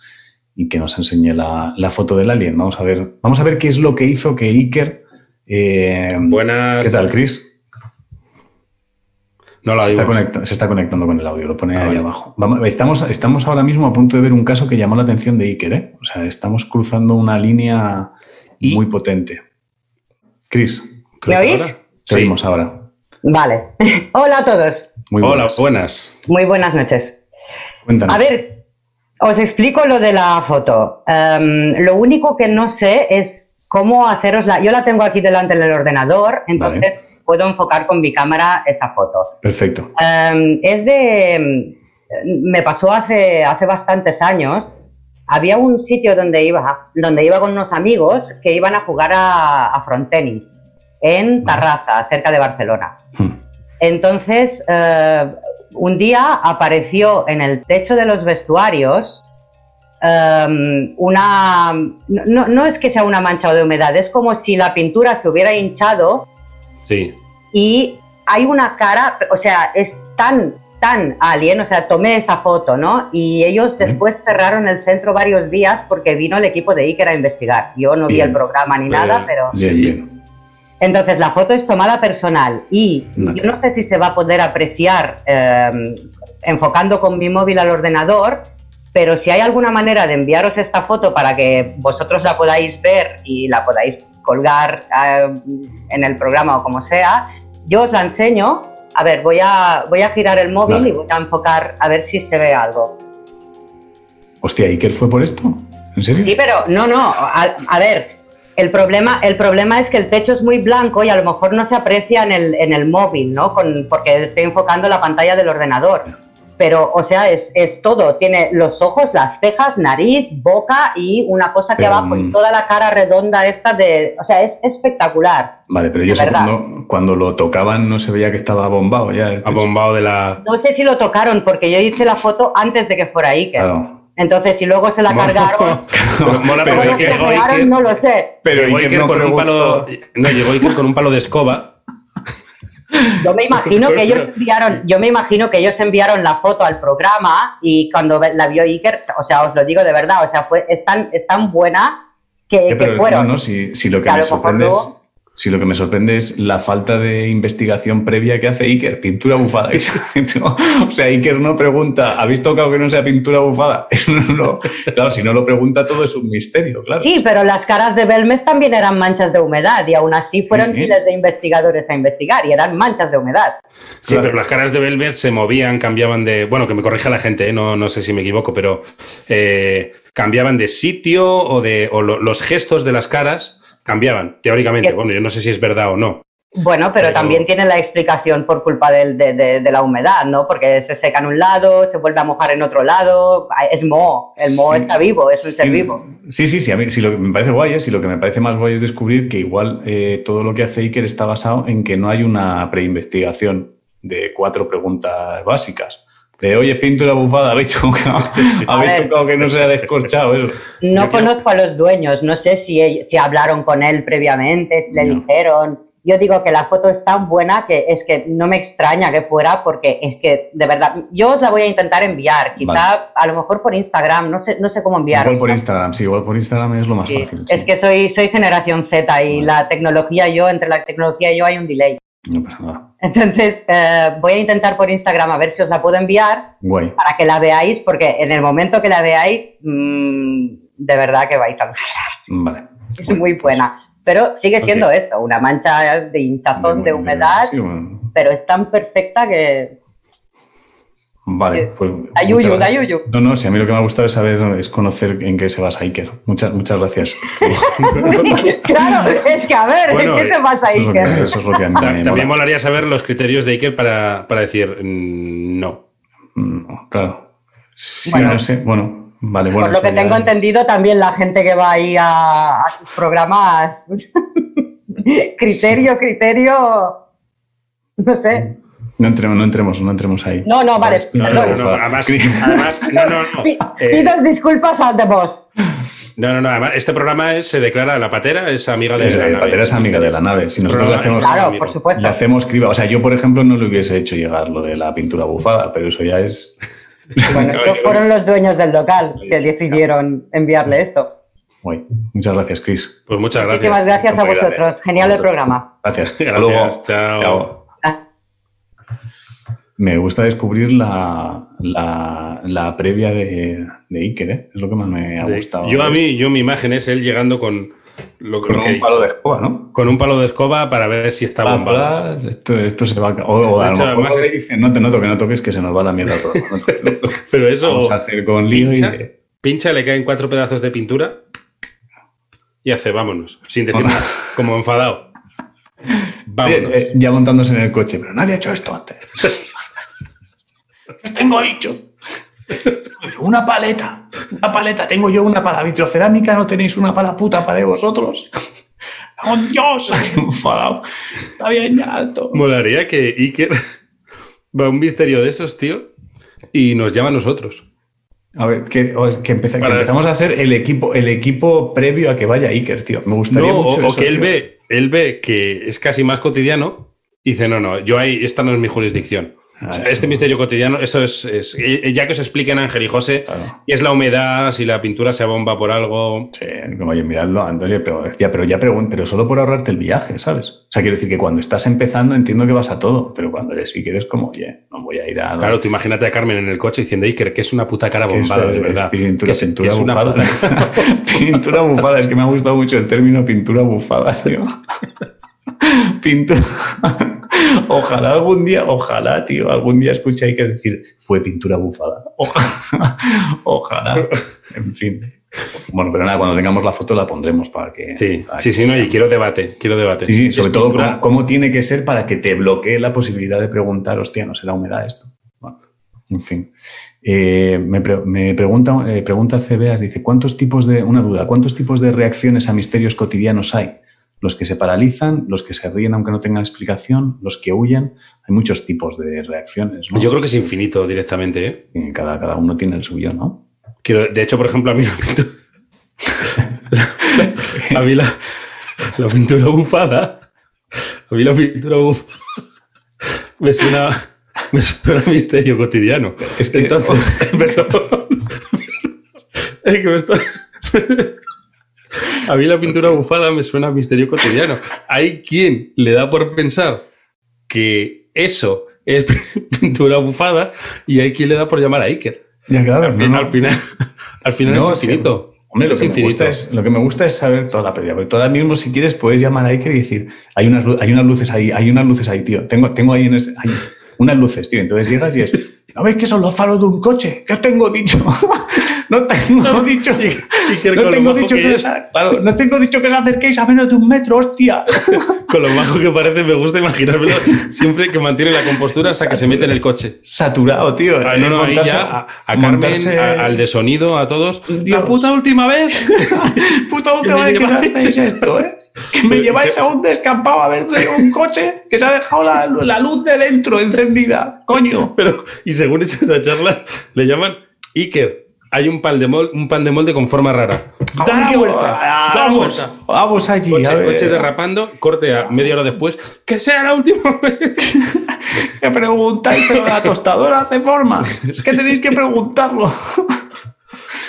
y que nos enseñe la, la foto del alien. Vamos a ver, vamos a ver qué es lo que hizo que Iker. eh, Buenas. ¿Qué tal, Chris? No la Se está, oímos. conecta- se está conectando con el audio, lo pone Ah, ahí vale. abajo. Vamos- estamos, estamos ahora mismo a punto de ver un caso que llamó la atención de Iker, ¿eh? O sea, estamos cruzando una línea Y- muy potente. Chris, Creo ¿Me oís? te Sí. oímos ahora. Vale. Hola a todos. Muy Hola, buenas. buenas. Muy buenas noches. Cuéntanos. A ver, os explico lo de la foto. Em, lo único que no sé es cómo hacerosla. Yo la tengo aquí delante del ordenador, entonces Vale. Puedo enfocar con mi cámara esa foto. Perfecto. Em, es de. em, Me pasó hace, hace bastantes años. Había un sitio donde iba, donde iba con unos amigos que iban a jugar a, a frontenis en Tarrasa, cerca de Barcelona. Hmm. Entonces, eh, un día apareció en el techo de los vestuarios em, una... No, no es que sea una mancha de humedad, es como si la pintura se hubiera hinchado Sí. y hay una cara, o sea, es tan, tan alien, o sea, tomé esa foto, ¿no? Y ellos después cerraron el centro varios días porque vino el equipo de Iker a investigar. Yo no vi Bien. el programa ni nada, pero... Bien, Sí. bien. Entonces la foto es tomada personal y yo no sé si se va a poder apreciar eh, enfocando con mi móvil al ordenador, pero si hay alguna manera de enviaros esta foto para que vosotros la podáis ver y la podáis colgar eh, en el programa o como sea, yo os la enseño. A ver, voy a, voy a girar el móvil Vale. y voy a enfocar a ver si se ve algo. Hostia, ¿Iker fue por esto? ¿En serio? Sí, pero no, no. A, a ver, el problema, el problema es que el techo es muy blanco y a lo mejor no se aprecia en el, en el móvil, ¿no? Con, porque estoy enfocando la pantalla del ordenador. Pero, o sea, es, es todo. Tiene los ojos, las cejas, nariz, boca y una cosa Pero, abajo y mm. toda la cara redonda esta de... O sea, es espectacular. Vale, pero yo cuando, cuando lo tocaban no se veía que estaba bombado ya. Abombado de la. No sé si lo tocaron porque yo hice la foto antes de que fuera Iker. Claro. Entonces, si luego se la cargaron... Pero mola Pero se pegaron, Iker- no lo sé. Pero llegó Iker Iker no con un palo. No, llegó Iker con un palo de escoba. Yo me imagino que ellos enviaron, yo me imagino que ellos enviaron la foto al programa y cuando la vio Iker, o sea, os lo digo de verdad, o sea, fue es tan, es tan buena que, que pero fueron. no, no, si, si lo que Que a me sorprende es, si lo que me sorprende es la falta de investigación previa que hace Iker, pintura bufada. o sea, Iker no pregunta, ¿habéis tocado que no sea pintura bufada? No claro, si no lo pregunta todo es un misterio, claro. Sí, pero las caras de Belmes también eran manchas de humedad y aún así fueron Sí, sí. miles de investigadores a investigar y eran manchas de humedad. Sí, Claro. pero las caras de Velvet se movían, cambiaban de. Bueno, que me corrija la gente, ¿eh? no, no sé si me equivoco, pero eh, cambiaban de sitio o de. o lo- los gestos de las caras cambiaban, teóricamente. Bueno, yo no sé si es verdad o no. Bueno, pero Pero- también tiene la explicación por culpa del- de, de- de la humedad, ¿no? Porque se seca en un lado, se vuelve a mojar en otro lado. Es moho, el moho Sí. está vivo, es un ser Sí, vivo. Sí, sí, sí. A mí, sí, lo que me parece guay es, y lo que me parece más guay es descubrir que igual eh, todo lo que hace Iker está basado en que no hay una preinvestigación de cuatro preguntas básicas. De, oye, pintura bufada, habéis tocado, habéis ver. tocado que no se ha descorchado eso. No Yo conozco a los dueños, no sé si, ell- si hablaron con él previamente, si le No. dijeron. Yo digo que la foto es tan buena que es que no me extraña que fuera porque es que, de verdad, yo os la voy a intentar enviar, quizá Vale. a lo mejor por Instagram, no sé, no sé cómo enviar. Igual por Instagram, sí, igual por Instagram es lo más Sí, fácil. sí. Es que soy, soy generación Z y Vale. la tecnología yo, entre la tecnología y yo hay un delay. No pasa nada. Entonces, eh, voy a intentar por Instagram a ver si os la puedo enviar Guay. para que la veáis, porque en el momento que la veáis, mm, de verdad que vais a ver. Vale. Es muy buena. Pero sigue siendo esto, una mancha de hinchazón de humedad, Sí, bueno. pero es tan perfecta que... Vale, Eh, pues. yuyu. No, no, sí, a mí lo que me ha gustado es saber, es conocer en qué se basa Iker. Muchas, muchas gracias. claro, es que a ver, Bueno, ¿qué Eso es, lo que, Iker? eso es lo que a mí También mola. molaría saber los criterios de Iker para, para decir mm, no. Mm, Claro. Sí, Bueno. no sé. Bueno, vale, bueno. Por lo que ya tengo es- entendido, también la gente que va ahí a, a sus programas... criterio, criterio... No sé. No entremos, no entremos, no entremos ahí. No, no, vale, No, no, perdón. no, no, además, además, no, no, no. Eh, Pido disculpas a The Boss. no, no, no, además, este programa es- se declara la patera, es amiga de Es, la eh, nave. Patera es amiga de la nave. Si nosotros le hacemos, Claro, por supuesto. le hacemos criba. O sea, yo, por ejemplo, no le hubiese hecho llegar lo de la pintura bufada, pero eso ya es. Bueno, estos fueron los dueños del local que decidieron enviarle esto. Guay. Muchas gracias, Chris. Pues muchas gracias. Muchísimas gracias a Muy vosotros. Genial el programa. Gracias. Hasta Gracias, luego. chao. Ah, Me gusta descubrir la, la, la previa de, de Iker, ¿eh? Es lo que más me ha gustado. Yo a mí, yo mi imagen es él llegando con lo, Con lo un palo de escoba, ¿no? con un palo de escoba para ver si está bombado. esto, esto se va a... O, o a De lo hecho, mejor es- dicen, no te noto que no toques, que se nos va la mierda todo. Pero eso, Vamos a hacer con lío y... pincha, le caen cuatro pedazos de pintura y hace, vámonos, sin decir nada, como enfadado. Vámonos. Eh, eh, ya montándose en el coche, pero nadie ha hecho esto antes. ¿Qué tengo dicho? Una paleta, una paleta. Tengo yo una para vitrocerámica, ¿no tenéis una para puta para vosotros? ¡Oh, Dios! Estoy enfadado. Está bien, ya alto. Molaría que Iker va un misterio de esos, tío, y nos llama a nosotros. A ver, que, empezamos a ser el equipo, el equipo previo a que vaya Iker, tío. Me gustaría No, mucho o, o eso, que él tío. ve, él ve que es casi más cotidiano y dice, no, no, yo ahí, esta no es mi jurisdicción. Ah, este misterio cotidiano, eso es, es- ya que os expliquen Ángel y José, Claro. y es la humedad, si la pintura se abomba por algo. Sí, como, oye, miradlo, Antonio, pero ya, pero ya pero solo por ahorrarte el viaje, ¿sabes? O sea, quiero decir que cuando estás empezando entiendo que vas a todo, pero cuando eres sí que eres como, oye, no voy a ir a... Claro, tú imagínate a Carmen en el coche diciendo, Iker, que es una puta cara es- bombada, de es verdad. Pintura, pintura es una bufada. pintura bufada, es que me ha gustado mucho el término pintura bufada, tío. pintura. Ojalá algún día, ojalá, tío, algún día escuche ahí que decir, fue pintura bufada. Ojalá. ojalá. En fin. Bueno, pero nada, cuando tengamos la foto la pondremos para que. Sí, para sí, que sí, no, y quiero debate, quiero debate. Sí, sí, sobre todo pintura- cómo, cómo tiene que ser para que te bloquee la posibilidad de preguntar, hostia, ¿no será humedad esto? Bueno, en fin. Eh, me, pre- me pregunta, eh, pregunta CBAS, dice, ¿cuántos tipos de, una duda, ¿cuántos tipos de reacciones a misterios cotidianos hay? Los que se paralizan, los que se ríen aunque no tengan explicación, los que huyen. Hay muchos tipos de reacciones, ¿no? Yo creo que es infinito directamente, ¿eh? Cada, cada uno tiene el suyo, ¿no? Quiero, de hecho, por ejemplo, a mí la pintura, a mí la, la pintura bufada, a mí la pintura bufada me suena, me suena a misterio cotidiano. Es que- Entonces, perdón. Es que me está- A mí la pintura bufada me suena a misterio cotidiano. Hay quien le da por pensar que eso es pintura bufada y hay quien le da por llamar a Iker. Ya, claro, Al, no, fin- no. al final, al final No, es sí. infinito. Hombre, lo es que, me gusta es, lo que me gusta es saber toda la pelea. Porque tú ahora mismo, si quieres, puedes llamar a Iker y decir, hay unas, hay unas luces ahí, hay unas luces ahí, tío. Tengo, tengo ahí en ese, hay unas luces, tío. Entonces llegas y es, ¿no veis que son los faros de un coche? ¿Qué os tengo dicho? no tengo dicho. No tengo dicho que, os no tengo dicho que os acerquéis a menos de un metro, hostia. con lo majo que parece, me gusta imaginármelo siempre que mantiene la compostura hasta que se mete en el coche. Saturado, tío. Ah, no, no, ahí ya a, a Carmen, montarse- a- al de sonido, a todos. Dios. La puta última vez. Puta última vez que hacéis esto, ¿eh? Que me lleváis a un descampado a ver un coche que se ha dejado la, la luz de dentro encendida. Coño. Pero, y según esa esa charla, le llaman Iker. Hay un pan de, mol- un pan de molde con forma rara. Da la vuelta. Da la Vamos, vuelta. vamos allí. Coche, a ver. coche derrapando, corte a media hora después. Que sea la última vez. Que preguntáis, pero la tostadora hace forma. Es que tenéis que preguntarlo.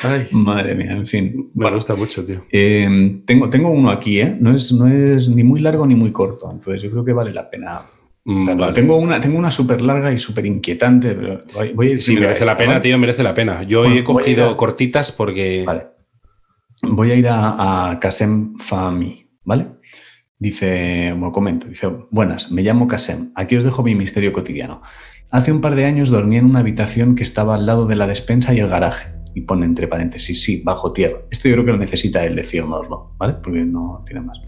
Ay, Madre mía, en fin. me Bueno, gusta mucho, tío. eh, tengo, tengo uno aquí, ¿eh? No es, no es ni muy largo ni muy corto. Entonces yo creo que vale la pena. Mm, vale. Tengo una, tengo una súper larga y súper inquietante. Pero voy, voy a ir Sí, merece la pena, ¿vale? tío, merece la pena. Yo Bueno, he cogido a- cortitas porque. Vale. Voy a ir a, a Kasem ¿vale? Dice, bueno, comento, dice, buenas, me llamo Kasem, aquí os dejo mi misterio cotidiano. Hace un par de años dormía en una habitación que estaba al lado de la despensa y el garaje. Y pone entre paréntesis, sí, bajo tierra. Esto yo creo que lo necesita él decírnoslo, ¿vale? Porque no tiene más.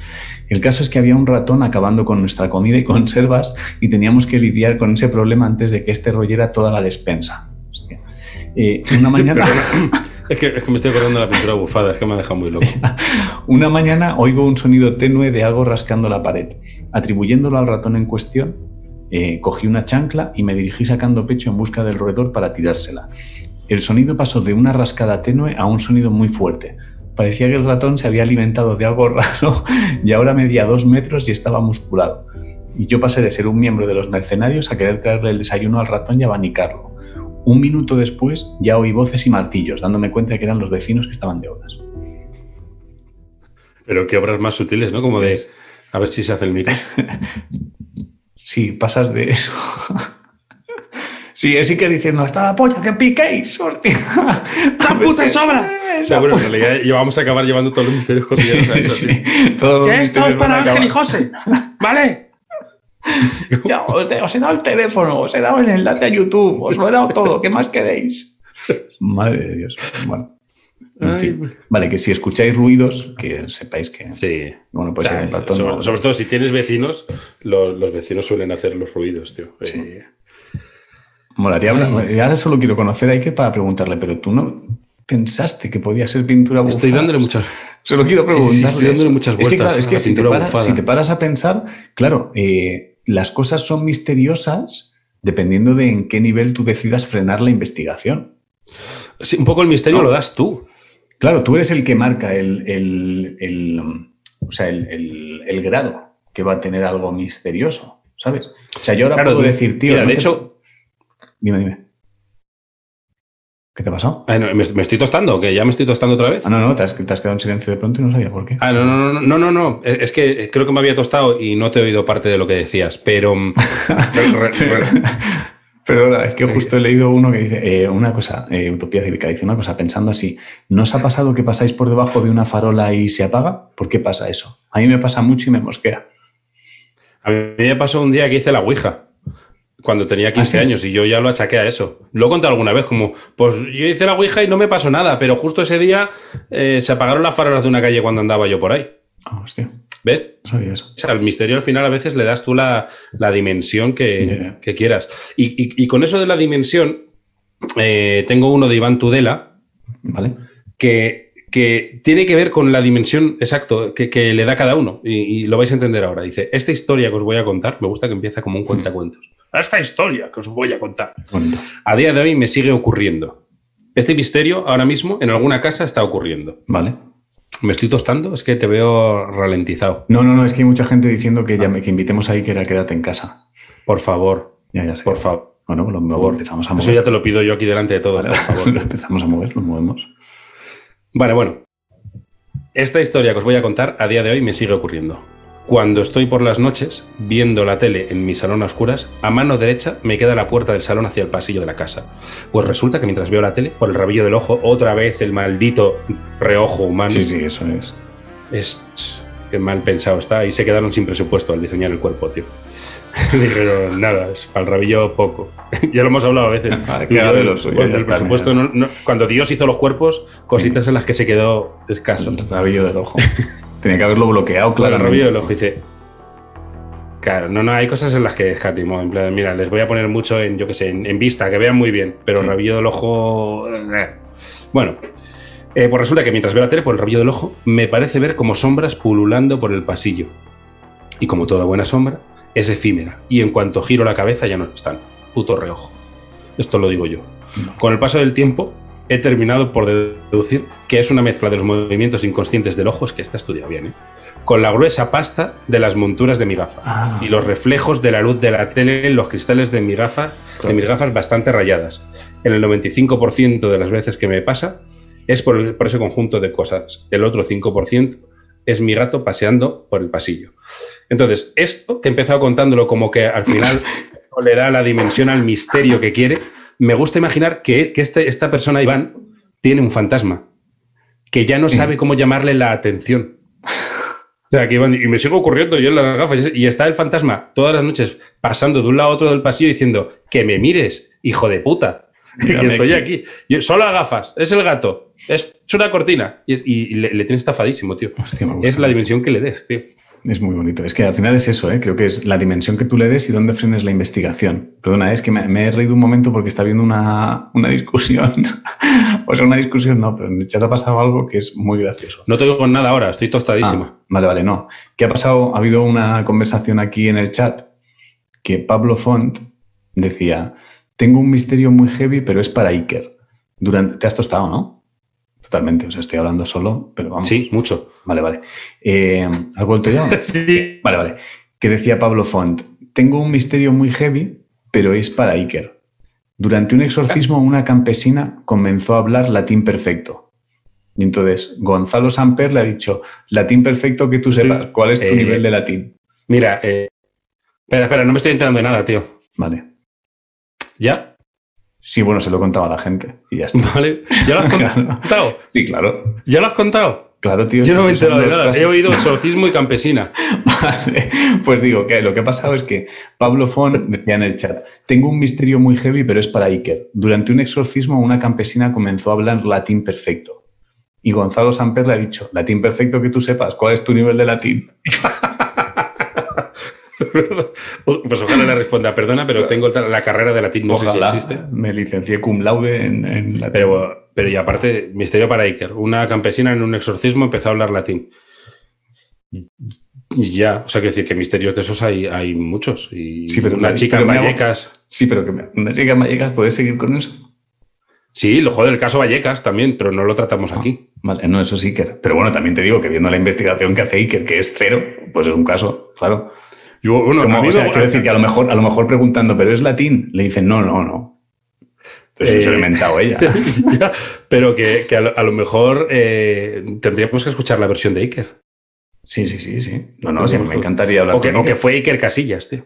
El caso es que había un ratón acabando con nuestra comida y conservas y teníamos que lidiar con ese problema antes de que este rollera toda la despensa. Hostia. Eh, una mañana... Es, que, es que me estoy acordando de la pintura bufada, es que me ha dejado muy loco. Una mañana oigo un sonido tenue de algo rascando la pared. Atribuyéndolo al ratón en cuestión, eh, cogí una chancla y me dirigí sacando pecho en busca del roedor para tirársela. El sonido pasó de una rascada tenue a un sonido muy fuerte. Parecía que el ratón se había alimentado de algo raro y ahora medía dos metros y estaba musculado. Y yo pasé de ser un miembro de los mercenarios a querer traerle el desayuno al ratón y abanicarlo. Un minuto después ya oí voces y martillos, dándome cuenta de que eran los vecinos que estaban de obras. Pero qué obras más sutiles, ¿no? Como de. A ver si se hace el micro. Sí, pasas de eso. Sí, es que diciendo, hasta la polla, que piquéis, hostia. ¡La puta sobra! Esa O sea, bueno, en puta- realidad ya vamos a acabar llevando todos los misterios cotidianos a eso, tío. Sí, todos Que esto es para Ángel y. José. ¿Vale? Ya, os, he- os he dado el teléfono, os he dado el enlace a YouTube, os lo he dado todo, ¿qué más queréis? Madre de Dios. Bueno, en fin. Vale, que si escucháis ruidos, que sepáis que... Sí. Bueno, O pues sea, el ratón sobre, sobre todo si tienes vecinos, los, los vecinos suelen hacer los ruidos, tío. Sí. Eh, Molaría hablar- y ahora solo quiero conocer a Iker para preguntarle, pero tú no pensaste que podía ser pintura bufada. estoy dándole muchas. Solo quiero Sí, sí, sí, preguntarle. estoy dándole muchas Es que, vueltas claro, es que si, te paras, bufada. si te paras a pensar, claro, eh, las cosas son misteriosas dependiendo de en qué nivel tú decidas frenar la investigación. Sí, un poco el misterio No. lo das tú. Claro, tú eres el que marca el, el- el, o sea, el, grado que va a tener algo misterioso, ¿sabes? O sea, yo ahora Claro, puedo decir, tío, mira, no de te- hecho- Dime, dime. ¿Qué te ha pasado? Ah, no, ¿me, me estoy tostando? ¿Que ya me estoy tostando otra vez? Ah, no, no, te has, te has quedado en silencio de pronto y no sabía por qué. Ah, no, no, no, no, no, no. Es es que creo que me había tostado y no te he oído parte de lo que decías, pero... mm, Perdona, es que justo he leído uno que dice, eh, una cosa, eh, Utopía Cívica, dice una cosa, pensando así, ¿no os ha pasado que pasáis por debajo de una farola y se apaga? ¿Por qué pasa eso? A mí me pasa mucho y me mosquea. A mí me pasó un día que hice la Ouija, cuando tenía 15 ¿Ah, años, y yo ya lo achaqué a eso. Lo he contado alguna vez, como, pues yo hice la Ouija y no me pasó nada, pero justo ese día eh, se apagaron las farolas de una calle cuando andaba yo por ahí. Ah, hostia, ¿Ves? no sabía eso. O sea, al misterio al final a veces le das tú la, la dimensión que, que quieras. Y, y- y con eso de la dimensión, eh, tengo uno de Iván Tudela ¿Vale? que, que tiene que ver con la dimensión exacto que, que le da cada uno. Y, y lo vais a entender ahora. Dice, esta historia que os voy a contar, me gusta que empieza como un cuentacuentos. Esta historia que os voy a contar. A día de hoy me sigue ocurriendo. Este misterio ahora mismo en alguna casa está ocurriendo. Vale. ¿Me estoy tostando? Es que te veo ralentizado. No, no, no, es que hay mucha gente diciendo que, llame- que invitemos ahí que era quédate en casa. Por favor, Ya, ya sé. por favor. Bueno, lo, lo empezamos a Eso mover. ya te lo pido yo aquí delante de todo, Vale, por favor. lo empezamos a mover, lo movemos. Vale, bueno. Esta historia que os voy a contar a día de hoy me sigue ocurriendo. Cuando estoy por las noches viendo la tele en mi salón a oscuras, a mano derecha me queda la puerta del salón hacia el pasillo de la casa. Pues resulta que mientras veo la tele, por el rabillo del ojo, otra vez el maldito reojo humano. Sí, sí, eso es. Es que mal pensado está y se quedaron sin presupuesto al diseñar el cuerpo, tío. Dijeron, nada, es al rabillo poco. ya lo hemos hablado a veces. Vale, Tú y que yo, haga de lo suyo, cuando el presupuesto mira. no- no- cuando Dios hizo los cuerpos, cositas en las que se quedó escaso. El rabillo del ojo. Tenía que haberlo bloqueado, Claro, el rabillo del ojo dice. Claro, no, no, hay cosas en las que escatimó. En plan, mira, les voy a poner mucho en, yo qué sé, en, en vista, que vean muy bien, pero el rabillo del ojo. eh. Bueno, eh, pues resulta que mientras veo la tele, por el rabillo del ojo, me parece ver como sombras pululando por el pasillo. Y como toda buena sombra, es efímera. Y en cuanto giro la cabeza, ya no están. Puto reojo. Esto lo digo yo. Con el paso del tiempo, he terminado por deducir que es una mezcla de los movimientos inconscientes del ojo, es que está estudiado bien, ¿eh? con la gruesa pasta de las monturas de mi gafa Ah. y los reflejos de la luz de la tele en los cristales de mi gafa, de mis gafas bastante rayadas. En el 95% de las veces que me pasa es por, el- por ese conjunto de cosas. El otro 5% es mi gato paseando por el pasillo. Entonces, esto que he empezado contándolo como que al final le da la dimensión al misterio que quiere, me gusta imaginar que, que este- esta persona, Iván, tiene un fantasma, que ya no sabe cómo llamarle la atención. O sea, que Iván, y me sigo ocurriendo yo en las gafas, y está el fantasma todas las noches pasando de un lado a otro del pasillo diciendo, que me mires, hijo de puta, que estoy aquí". aquí. Yo, solo a gafas, es el gato, es, es una cortina. Y, es- y le, le tiene estafadísimo, tío. Hostia. Es la dimensión que le des, tío. Es muy bonito. Es que al final es eso, ¿eh? creo que es la dimensión que tú le des y dónde frenes la investigación. Perdona, es que me, me he reído un momento porque está habiendo una, una discusión. o sea, una discusión no, pero en el chat ha pasado algo que es muy gracioso. No te digo nada ahora, estoy tostadísima. Ah, vale, vale, no. ¿Qué ha pasado? Ha habido una conversación aquí en el chat que Pablo Font decía, tengo un misterio muy heavy, pero es para Iker. Durante, te has tostado, ¿no? Totalmente, o sea, estoy hablando solo, pero vamos. Sí, mucho. Vale, vale. Eh, ¿Has vuelto ya? Sí. Vale, vale. Que decía Pablo Font, tengo un misterio muy heavy, pero es para Iker. Durante un exorcismo, una campesina comenzó a hablar latín perfecto. Y entonces Gonzalo Samper le ha dicho, latín perfecto que tú sepas, ¿cuál es tu Eh, nivel de latín? Mira, eh, espera, espera, no me estoy enterando de nada, tío. Vale. ¿Ya? Sí, bueno, se lo he contado a la gente y ya está. ¿Vale? ¿Ya lo has contado? Sí, claro. ¿Ya lo has contado? Claro, tío. Yo no me he enterado de nada. frases. He oído exorcismo y campesina. Vale, pues digo que lo que ha pasado es que Pablo Fon decía en el chat, tengo un misterio muy heavy, pero es para Iker. Durante un exorcismo una campesina comenzó a hablar latín perfecto. Y Gonzalo Samper le ha dicho, latín perfecto que tú sepas, ¿cuál es tu nivel de latín? Pues ojalá le responda, perdona, pero tengo la carrera de latín, no Ojalá sé si existe. me licencié cum laude en, en latín. Pero, pero y aparte, misterio para Iker. Una campesina en un exorcismo empezó a hablar latín. Y ya, o sea, quiero decir que misterios de esos hay, hay muchos. Y Sí, pero una chica pero en hago- Vallecas. Sí, pero que me- una chica en Vallecas, ¿puedes seguir con eso? Sí, lo joder, el caso Vallecas también, pero no lo tratamos Ah. aquí. Vale, no, eso es Iker. Pero bueno, también te digo que viendo la investigación que hace Iker, que es cero, pues es un caso, claro. Yo, bueno, Como, o sea, quiero decir que a lo mejor, a lo mejor preguntando, ¿pero es latín? Le dicen, no, no, no. Entonces Eh, eso lo ha inventado ella. Ya, pero que, que a, lo, a lo mejor eh, tendríamos que escuchar la versión de Iker. Sí, sí, sí, sí. No, no, sí, me encantaría hablar O que, con o que Iker. fue Iker Casillas, tío.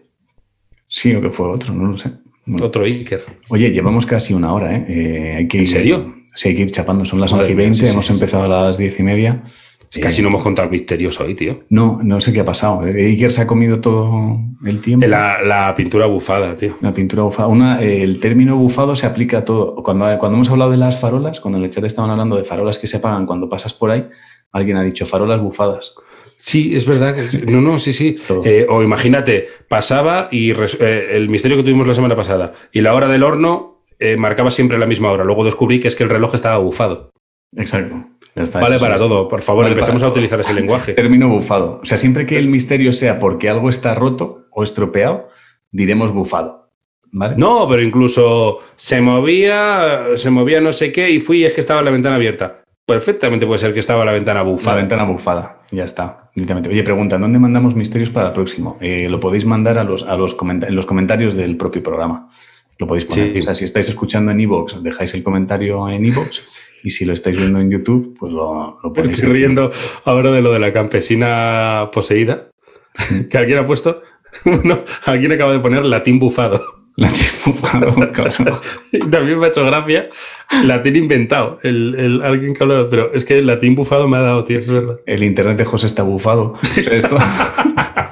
Sí, o que fue otro, no lo sé. Bueno. Otro Iker. Oye, llevamos casi una hora, ¿eh? Eh, hay que ¿En ir- serio? Sí, hay que ir chapando. Son las Madre 11 y mía, 20, sí, sí, hemos empezado a las 10 y media. Si casi Eh, no hemos contado misterios hoy, tío. No, no sé qué ha pasado. Eh, Iker se ha comido todo el tiempo. La, la pintura bufada, tío. La pintura bufada. Una, eh, el término bufado se aplica a todo. Cuando, cuando hemos hablado de las farolas, cuando en el chat estaban hablando de farolas que se apagan cuando pasas por ahí, alguien ha dicho farolas bufadas. Sí, es verdad. que- no, no, sí, sí. Eh, o imagínate, pasaba y res- eh, el misterio que tuvimos la semana pasada y la hora del horno eh, marcaba siempre la misma hora. Luego descubrí que es que el reloj estaba bufado. Exacto. Está, vale para es. todo, por favor, Vale empecemos a utilizar ese lenguaje. Término bufado. O sea, siempre que el misterio sea porque algo está roto o estropeado, diremos bufado. ¿Vale? No, pero incluso se movía, se movía no sé qué y fui y es que estaba la ventana abierta. Perfectamente puede ser que estaba la ventana La bufada. ventana bufada, ya está. Oye, preguntan, ¿dónde mandamos misterios para el próximo? Eh, lo podéis mandar a los, a los en los comentarios del propio programa. Lo podéis poner. Sí. O sea, si estáis escuchando en iVoox, dejáis el comentario en iVoox. Y si lo estáis viendo en YouTube, pues lo, lo ponéis. Estoy aquí. riendo ahora de lo de la campesina poseída, que alguien ha puesto, no, alguien acaba de poner latín bufado. Latín bufado. Y también me ha hecho gracia latín inventado, el, el- alguien que habla, pero es que el latín bufado me ha dado, tío, es verdad. El internet de José está bufado. O sea, esto-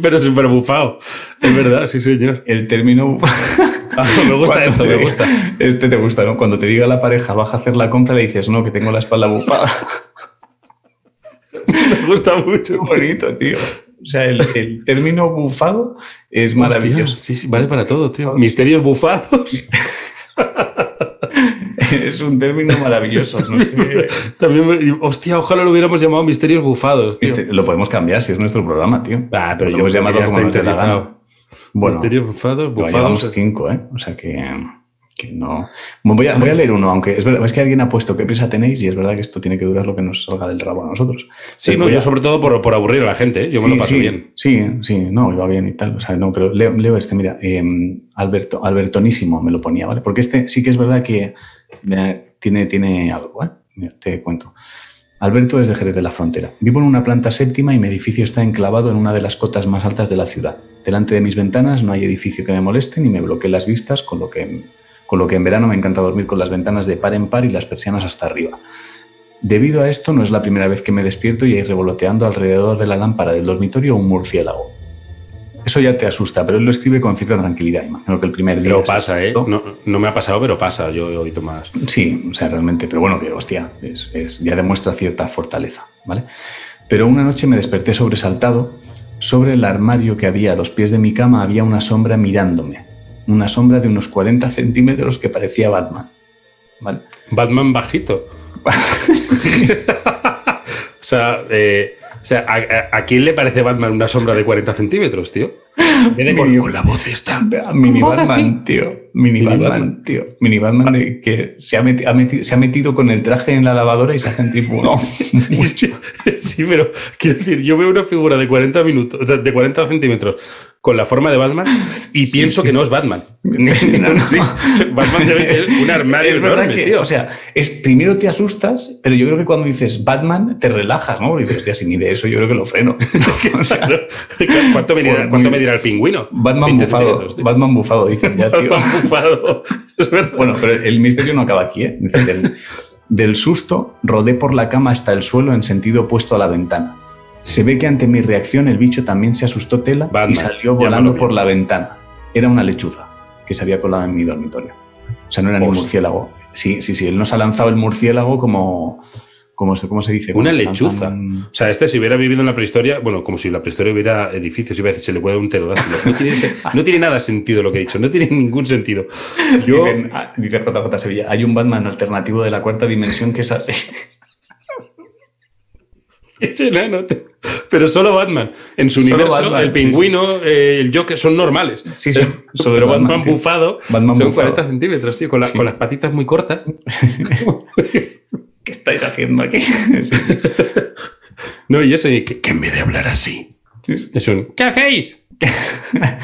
Pero súper bufado, es verdad, sí señor. el término Ah, me gusta esto, te- me gusta. Este te gusta, ¿no? Cuando te diga la pareja, baja a hacer la compra, le dices, no, que tengo la espalda bufada. Me gusta mucho. bonito, tío. O sea, el, el término bufado es maravilloso. Hostia, sí, sí, vale para todo, tío. Misterios bufados. Es un término maravilloso. No sé. También, me- hostia, ojalá lo hubiéramos llamado misterios bufados, tío. Lo podemos cambiar si es nuestro programa, tío. Ah, pero yo podemos llamarlo como nos dé la gana. Bueno, Misterios bufados, lo llevamos bufados. cinco, ¿eh? O sea que, que no. Voy a, voy a leer uno, aunque es verdad, es que alguien ha puesto qué prisa tenéis y es verdad que esto tiene que durar lo que nos salga del rabo a nosotros. Sí, Entonces no, yo a- sobre todo por, por aburrir a la gente, ¿eh? yo me sí, lo paso sí, bien. Sí, sí, no, iba bien y tal. O sea, no, pero leo, leo este, mira, eh, Alberto, Albertonísimo me lo ponía, ¿vale? Porque este sí que es verdad que tiene, tiene algo, ¿eh? Te cuento. Alberto es de Jerez de la Frontera. Vivo en una planta séptima y mi edificio está enclavado en una de las cotas más altas de la ciudad. Delante de mis ventanas no hay edificio que me moleste ni me bloquee las vistas, con lo que, con lo que en verano me encanta dormir con las ventanas de par en par y las persianas hasta arriba. Debido a esto, no es la primera vez que me despierto y hay revoloteando alrededor de la lámpara del dormitorio un murciélago. Eso ya te asusta, pero él lo escribe con cierta tranquilidad. Imagino que el primer día. Pero pasa, ¿eh? No, no me ha pasado, pero pasa. Yo he oído más. Sí, o sea, realmente, pero bueno, que hostia, es- es- ya demuestra cierta fortaleza, ¿vale? Pero una noche me desperté sobresaltado. Sobre el armario que había a los pies de mi cama había una sombra mirándome. Una sombra de unos 40 centímetros que parecía Batman. ¿Vale? Batman bajito. o sea, eh, o sea ¿a, a- a quién le parece Batman una sombra de 40 centímetros, tío? Con, la voz esta. Mini Voz así. Batman, tío. Mini, Mini Batman, Batman. tío. Mini Batman de que se ha, meti- ha meti- se ha metido con el traje en la lavadora y se ha centrifugado. Sí, sí, pero quiero decir, yo veo una figura de 40 minutos, de 40 centímetros con la forma de Batman y pienso que no es Batman. Sí, no, no. Sí, Batman debe ser un armario es enorme, que, tío. o sea, es, primero te asustas, pero yo creo que cuando dices Batman te relajas, ¿no? Y dices, si ni de eso yo creo que lo freno. O sea, ¿Cuánto, me dirá, cuánto muy- me dirá el pingüino? Batman 20 bufado, tío. Batman bufado, dicen ya, tío. Batman bufado. Es verdad. Bueno, pero el misterio no acaba aquí, ¿eh? Dice, del, del susto rodé por la cama hasta el suelo en sentido opuesto a la ventana. Se ve que ante mi reacción el bicho también se asustó tela y Batman, salió llámalo volando por la ventana. Era una lechuza que se había colado en mi dormitorio. O sea, no era ni Hostia. murciélago. Sí, sí, sí. Él nos ha lanzado el murciélago como. como se, ¿Cómo se dice? Una lechuza. O sea, este si hubiera vivido en la prehistoria, bueno, como si en la prehistoria hubiera edificios, decir, se le puede dar un pterodáctilo. No tiene, no tiene nada sentido lo que he dicho, no tiene ningún sentido. Yo, ah, dice JJ Sevilla, hay un Batman alternativo de la cuarta dimensión que es así. Es enano. te- Pero solo Batman. En su Solo universo, Batman, el sí, pingüino, eh, el Joker son normales. Sí, sí, Pero es Batman, bufado Batman son bufado. 40 centímetros, tío, con, la- Sí. con las patitas muy cortas. ¿Qué estáis haciendo aquí? No, y eso, y que, que en vez de hablar así, Sí, sí. es un ¿Qué hacéis?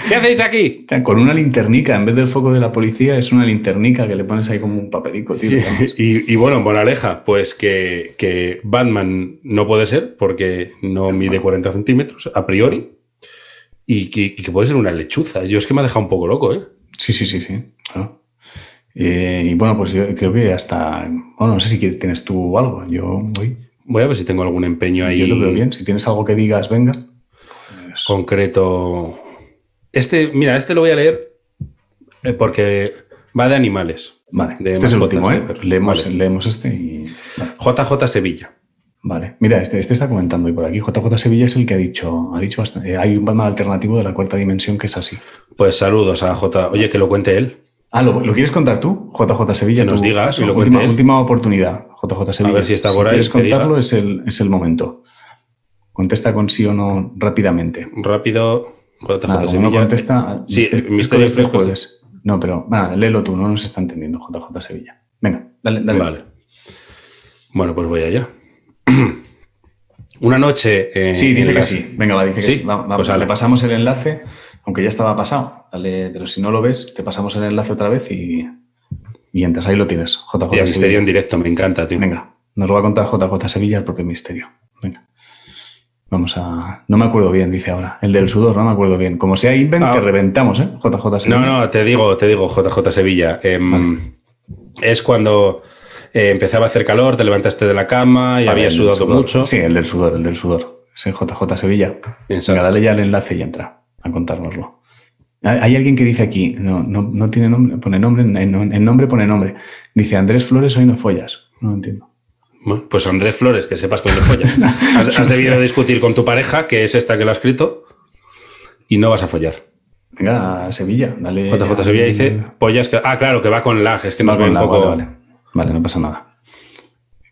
¿Qué hacéis aquí? Con una linternica, en vez del foco de la policía, es una linternica que le pones ahí como un papelico, tío. Y, y bueno, moraleja, pues que, que Batman no puede ser porque no mide 40 centímetros a priori y que, y que puede ser una lechuza. Yo es que me ha dejado un poco loco, ¿eh? Sí, sí, sí, sí, claro. Eh, y bueno, pues yo creo que hasta. Bueno, no sé si tienes tú algo. Yo voy. Voy a ver si tengo algún empeño ahí Yo lo veo bien. Si tienes algo que digas, venga. Concreto. Este, mira, este lo voy a leer eh, porque va de animales. Vale, de este es el último, ¿eh? pero- leemos, vale. leemos este y. Vale. JJ Sevilla. Vale. Mira, este, este está comentando y por aquí. JJ Sevilla es el que ha dicho. Ha dicho bastante- eh, hay un Batman alternativo de la cuarta dimensión que es así. Pues saludos a J. Oye, que lo cuente él. Ah, ¿lo, lo quieres contar tú? JJ Sevilla. Que nos tú- diga, eso, y lo última, él. última oportunidad, JJ Sevilla. ver si está por ahí, quieres contarlo, diga. es el, es el momento. Contesta con sí o no rápidamente. Rápido, JJ Nada, Sevilla. no contesta, Sí, mister- misterio este jueves. No, pero nada, léelo tú, no nos está entendiendo JJ Sevilla. Venga, dale, dale. Vale. Bueno, pues voy allá. Una noche. eh, Sí, dice que sí. Venga, va, dice que ¿Sí? sí. Va- va- Pues le pasamos el enlace, aunque ya estaba pasado. Dale, pero si no lo ves, te pasamos el enlace otra vez y, y entras. Ahí lo tienes, JJ Y el misterio en directo, me encanta, tío. Venga, nos lo va a contar JJ Sevilla el propio misterio. Vamos a. No me acuerdo bien, dice ahora. El del sudor, no me acuerdo bien. Como sea Invent, Ah. te reventamos, ¿eh? JJ Sevilla. No, no, te digo, te digo, JJ Sevilla. em, Vale. Es cuando eh, empezaba a hacer calor, te levantaste de la cama y Vale, del sudado sudor. mucho. Sí, el del sudor, el del sudor. Sí, JJ Sevilla. Venga, dale ya el enlace y entra a contárnoslo. Hay alguien que dice aquí, no, no, no tiene nombre, pone nombre, en, en nombre pone nombre. Dice Andrés Flores, hoy no follas. No lo entiendo. Bueno, pues Andrés Flores, que sepas que le follas. Has, has debido discutir con tu pareja, que es esta que lo ha escrito, y no vas a follar. Venga, a Sevilla, dale. JJ Sevilla dice, pollas que... Ah, claro, que va con lag, es que nos Va un la- poco... Vale, vale. Vale, no pasa nada.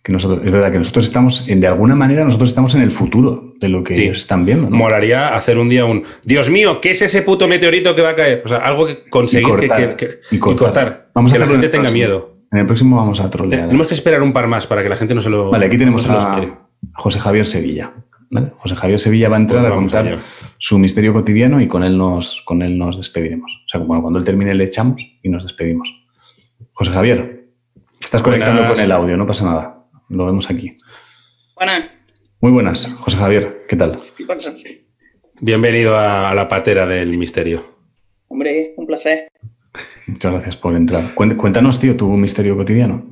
Que nosotros, es verdad que nosotros estamos, en- de alguna manera, nosotros estamos en el futuro de lo que Sí. ellos están viendo, ¿no? Molaría hacer un día un Dios mío, ¿qué es ese puto meteorito que va a caer? O sea, algo que conseguir Y que- cortar. que, que- Y y cortar. cortar. Vamos a que la hacerlo en gente tenga próximo. miedo. En el próximo vamos a trolear. Tenemos que esperar un par más para que la gente no se lo. Vale, aquí tenemos no a. José Javier Sevilla. ¿vale? José Javier Sevilla va a entrar Pues a contar allá. su misterio cotidiano y con él nos, con él nos despediremos. O sea, bueno, cuando él termine le echamos y nos despedimos. José Javier, estás conectando con el audio, no pasa nada. Lo vemos aquí. Buenas. Muy buenas, José Javier, ¿qué tal? Bienvenido a la patera del misterio. Hombre, un placer. Muchas gracias por entrar. Cuéntanos, tío, tu misterio cotidiano.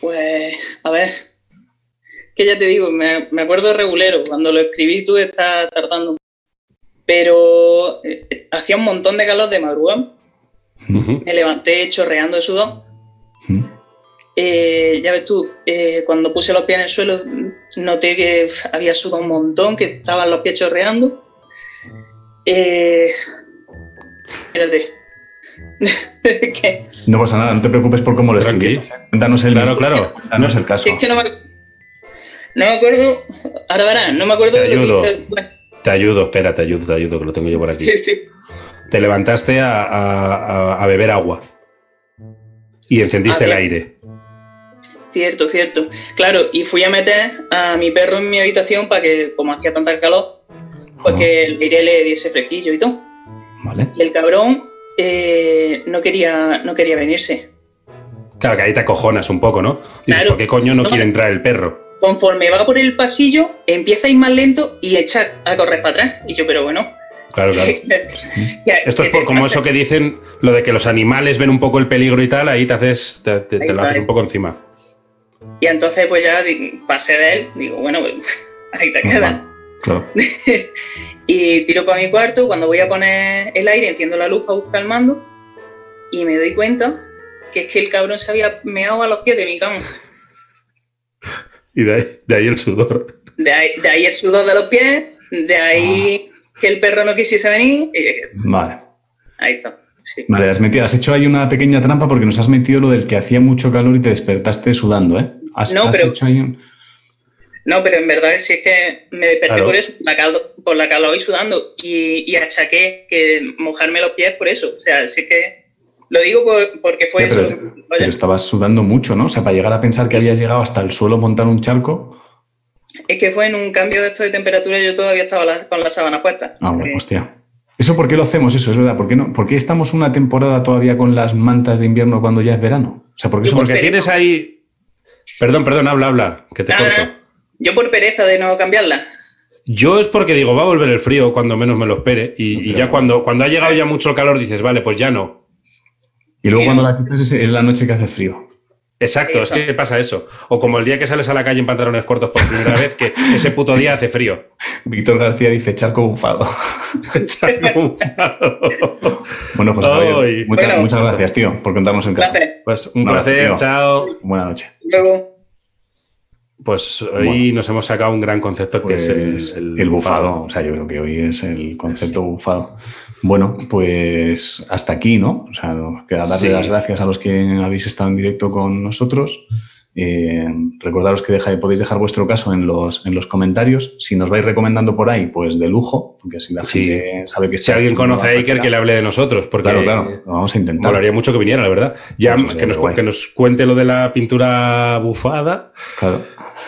Pues, a ver. Que ya te digo, me, me acuerdo regulero. Cuando lo escribí tú estás tardando. Pero eh, hacía un montón de calor de madrugada. Me levanté chorreando de sudor. Eh, ya ves tú, eh, cuando puse los pies en el suelo, noté que había sudado un montón, que estaban los pies chorreando. Eh, espérate. No pasa nada, no te preocupes por cómo lo escribes. Cuéntanos el, Claro, claro. Cuéntanos el caso. si es que no me, no me acuerdo. Ahora verás, no me acuerdo Te de lo ayudo. que hice. Bueno, Te ayudo, espera, te ayudo, te ayudo, que lo tengo yo por aquí. sí, sí. Te levantaste a, a- a- a beber agua y encendiste el aire. Cierto, cierto. Claro, y fui a meter a mi perro en mi habitación para que, como hacía tanta calor, pues que el aire le diese fresquillo y todo. Vale. Y el cabrón eh, no, quería, no quería venirse. Claro, que ahí te acojonas un poco, ¿no? Dices, Claro. ¿por qué coño no No. quiere entrar el perro? Conforme va por el pasillo, empieza a ir más lento y echa a correr para atrás. Y yo, pero bueno. Claro, claro. Esto es ¿qué por- como pasa? eso que dicen, lo de que los animales ven un poco el peligro y tal, ahí te haces, te, te- lo haces un poco encima. Y entonces, pues ya pasé de él. Digo, bueno, pues, ahí te quedas. Claro. Y tiro para mi cuarto. Cuando voy a poner el aire, enciendo la luz para buscar el mando. Y me doy cuenta que es que el cabrón se había meado a los pies de mi cama. Y de ahí, de ahí el sudor. De ahí, de ahí el sudor de los pies, de ahí que el perro no quisiese venir. y Vale. ahí está. Sí. Vale, has, metido, has hecho ahí una pequeña trampa porque nos has metido lo del que hacía mucho calor y te despertaste sudando, ¿eh? Has, No, has pero- hecho ahí un- No, pero en verdad sí es que me desperté Claro. por eso, la caldo, por la calor y sudando. Y, y achaqué que mojarme los pies por eso. O sea, sí es que lo digo por- porque fue eso. pero, estabas sudando mucho, ¿no? O sea, para llegar a pensar que habías llegado hasta el suelo montar un charco. Es que fue en un cambio de esto de temperatura y yo todavía estaba la- con la sábana puesta. Ah, bueno, hostia. ¿Eso por qué lo hacemos? Eso es verdad. ¿Por qué, no? ¿Por qué estamos una temporada todavía con las mantas de invierno cuando ya es verano? O sea, ¿por qué somos... Porque tienes ahí. Perdón, perdón, habla, habla, que te Nada, corto. Yo por pereza de no cambiarla. Yo es porque digo, va a volver el frío cuando menos me lo espere. Y, y ya cuando, cuando ha llegado ya mucho el calor dices, vale, pues ya no. Y luego cuando las quitas es, la noche que hace frío. Exacto, es que pasa eso. O como el día que sales a la calle en pantalones cortos por primera vez, que ese puto día hace frío. Víctor García dice charco bufado. Bueno, pues Javier, Ay. muchas, Bueno. muchas gracias, tío, por contarnos el caso. Pues un Un placer, chao. Buenas noches. Luego, Pues hoy Bueno. nos hemos sacado un gran concepto que Pues es el, el, bufado. O sea, yo creo que hoy es el concepto bufado. Bueno, pues hasta aquí, ¿no? O sea, nos queda darle Sí. las gracias a los que habéis estado en directo con nosotros. Eh, recordaros que deja- podéis dejar vuestro caso en los, en los comentarios. Si nos vais recomendando por ahí, pues de lujo, porque así la Sí. gente sabe que Si alguien conoce a Iker, que le hable de nosotros, porque Claro, claro, lo vamos a intentar. molaría mucho que viniera, la verdad. Ya Pues que nos, guay. que nos cuente lo de la pintura bufada Claro.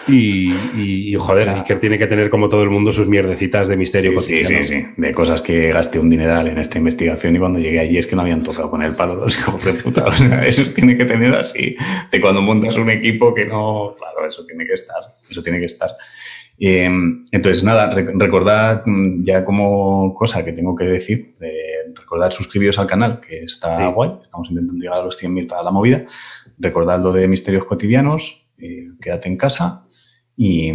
y, y- y, joder, Claro. Iker tiene que tener como todo el mundo sus mierdecitas de misterio Sí, sí, cotidiano. sí, sí. De cosas que gasté un dineral en esta investigación y cuando llegué allí es que no habían tocado con el palo los hijos de puta. O sea, eso tiene que tener así. De cuando montas un equipo que no. Claro, eso tiene que estar. Eso tiene que estar. Eh, entonces, nada, re- recordad mm, ya como cosa que tengo que decir, eh, recordad suscribiros al canal, que está Sí. guay. Estamos intentando llegar a los 100.000 para la movida. Recordad lo de misterios cotidianos, eh, quédate en casa y,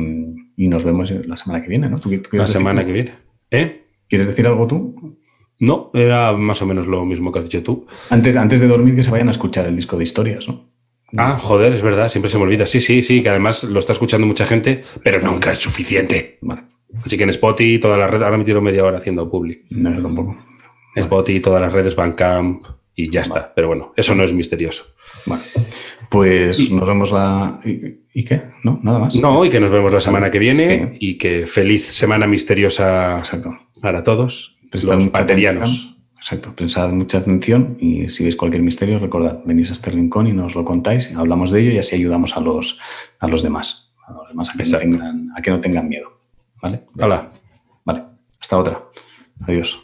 y nos vemos la semana que viene, ¿no? ¿Tú, tú La decir semana algo? que viene. ¿Eh? ¿Quieres decir algo tú? No, era más o menos lo mismo que has dicho tú. Antes, antes de dormir, que se vayan a escuchar el disco de historias, ¿no? Ah, joder, es verdad, siempre se me olvida. Sí, sí, sí, que además lo está escuchando mucha gente, pero nunca es suficiente. Vale, Así que en Spotify, todas las redes, ahora me tiro media hora haciendo public. no, yo tampoco. Spotify, todas las redes, Bandcamp y ya está. Pero bueno, eso no es misterioso. Vale. Pues Y- nos vemos la. ¿Y, y qué? ¿No? Nada más. No, y que nos vemos la semana que viene Sí. y que feliz semana misteriosa Exacto. para todos Prestad los baterianos. Exacto. Pensad mucha atención y si veis cualquier misterio, recordad, venís a este rincón y nos lo contáis, hablamos de ello y así ayudamos a los, a los demás. A los demás a que, no tengan, a que no tengan miedo. ¿Vale? Hola. Vale. Hasta otra. Adiós.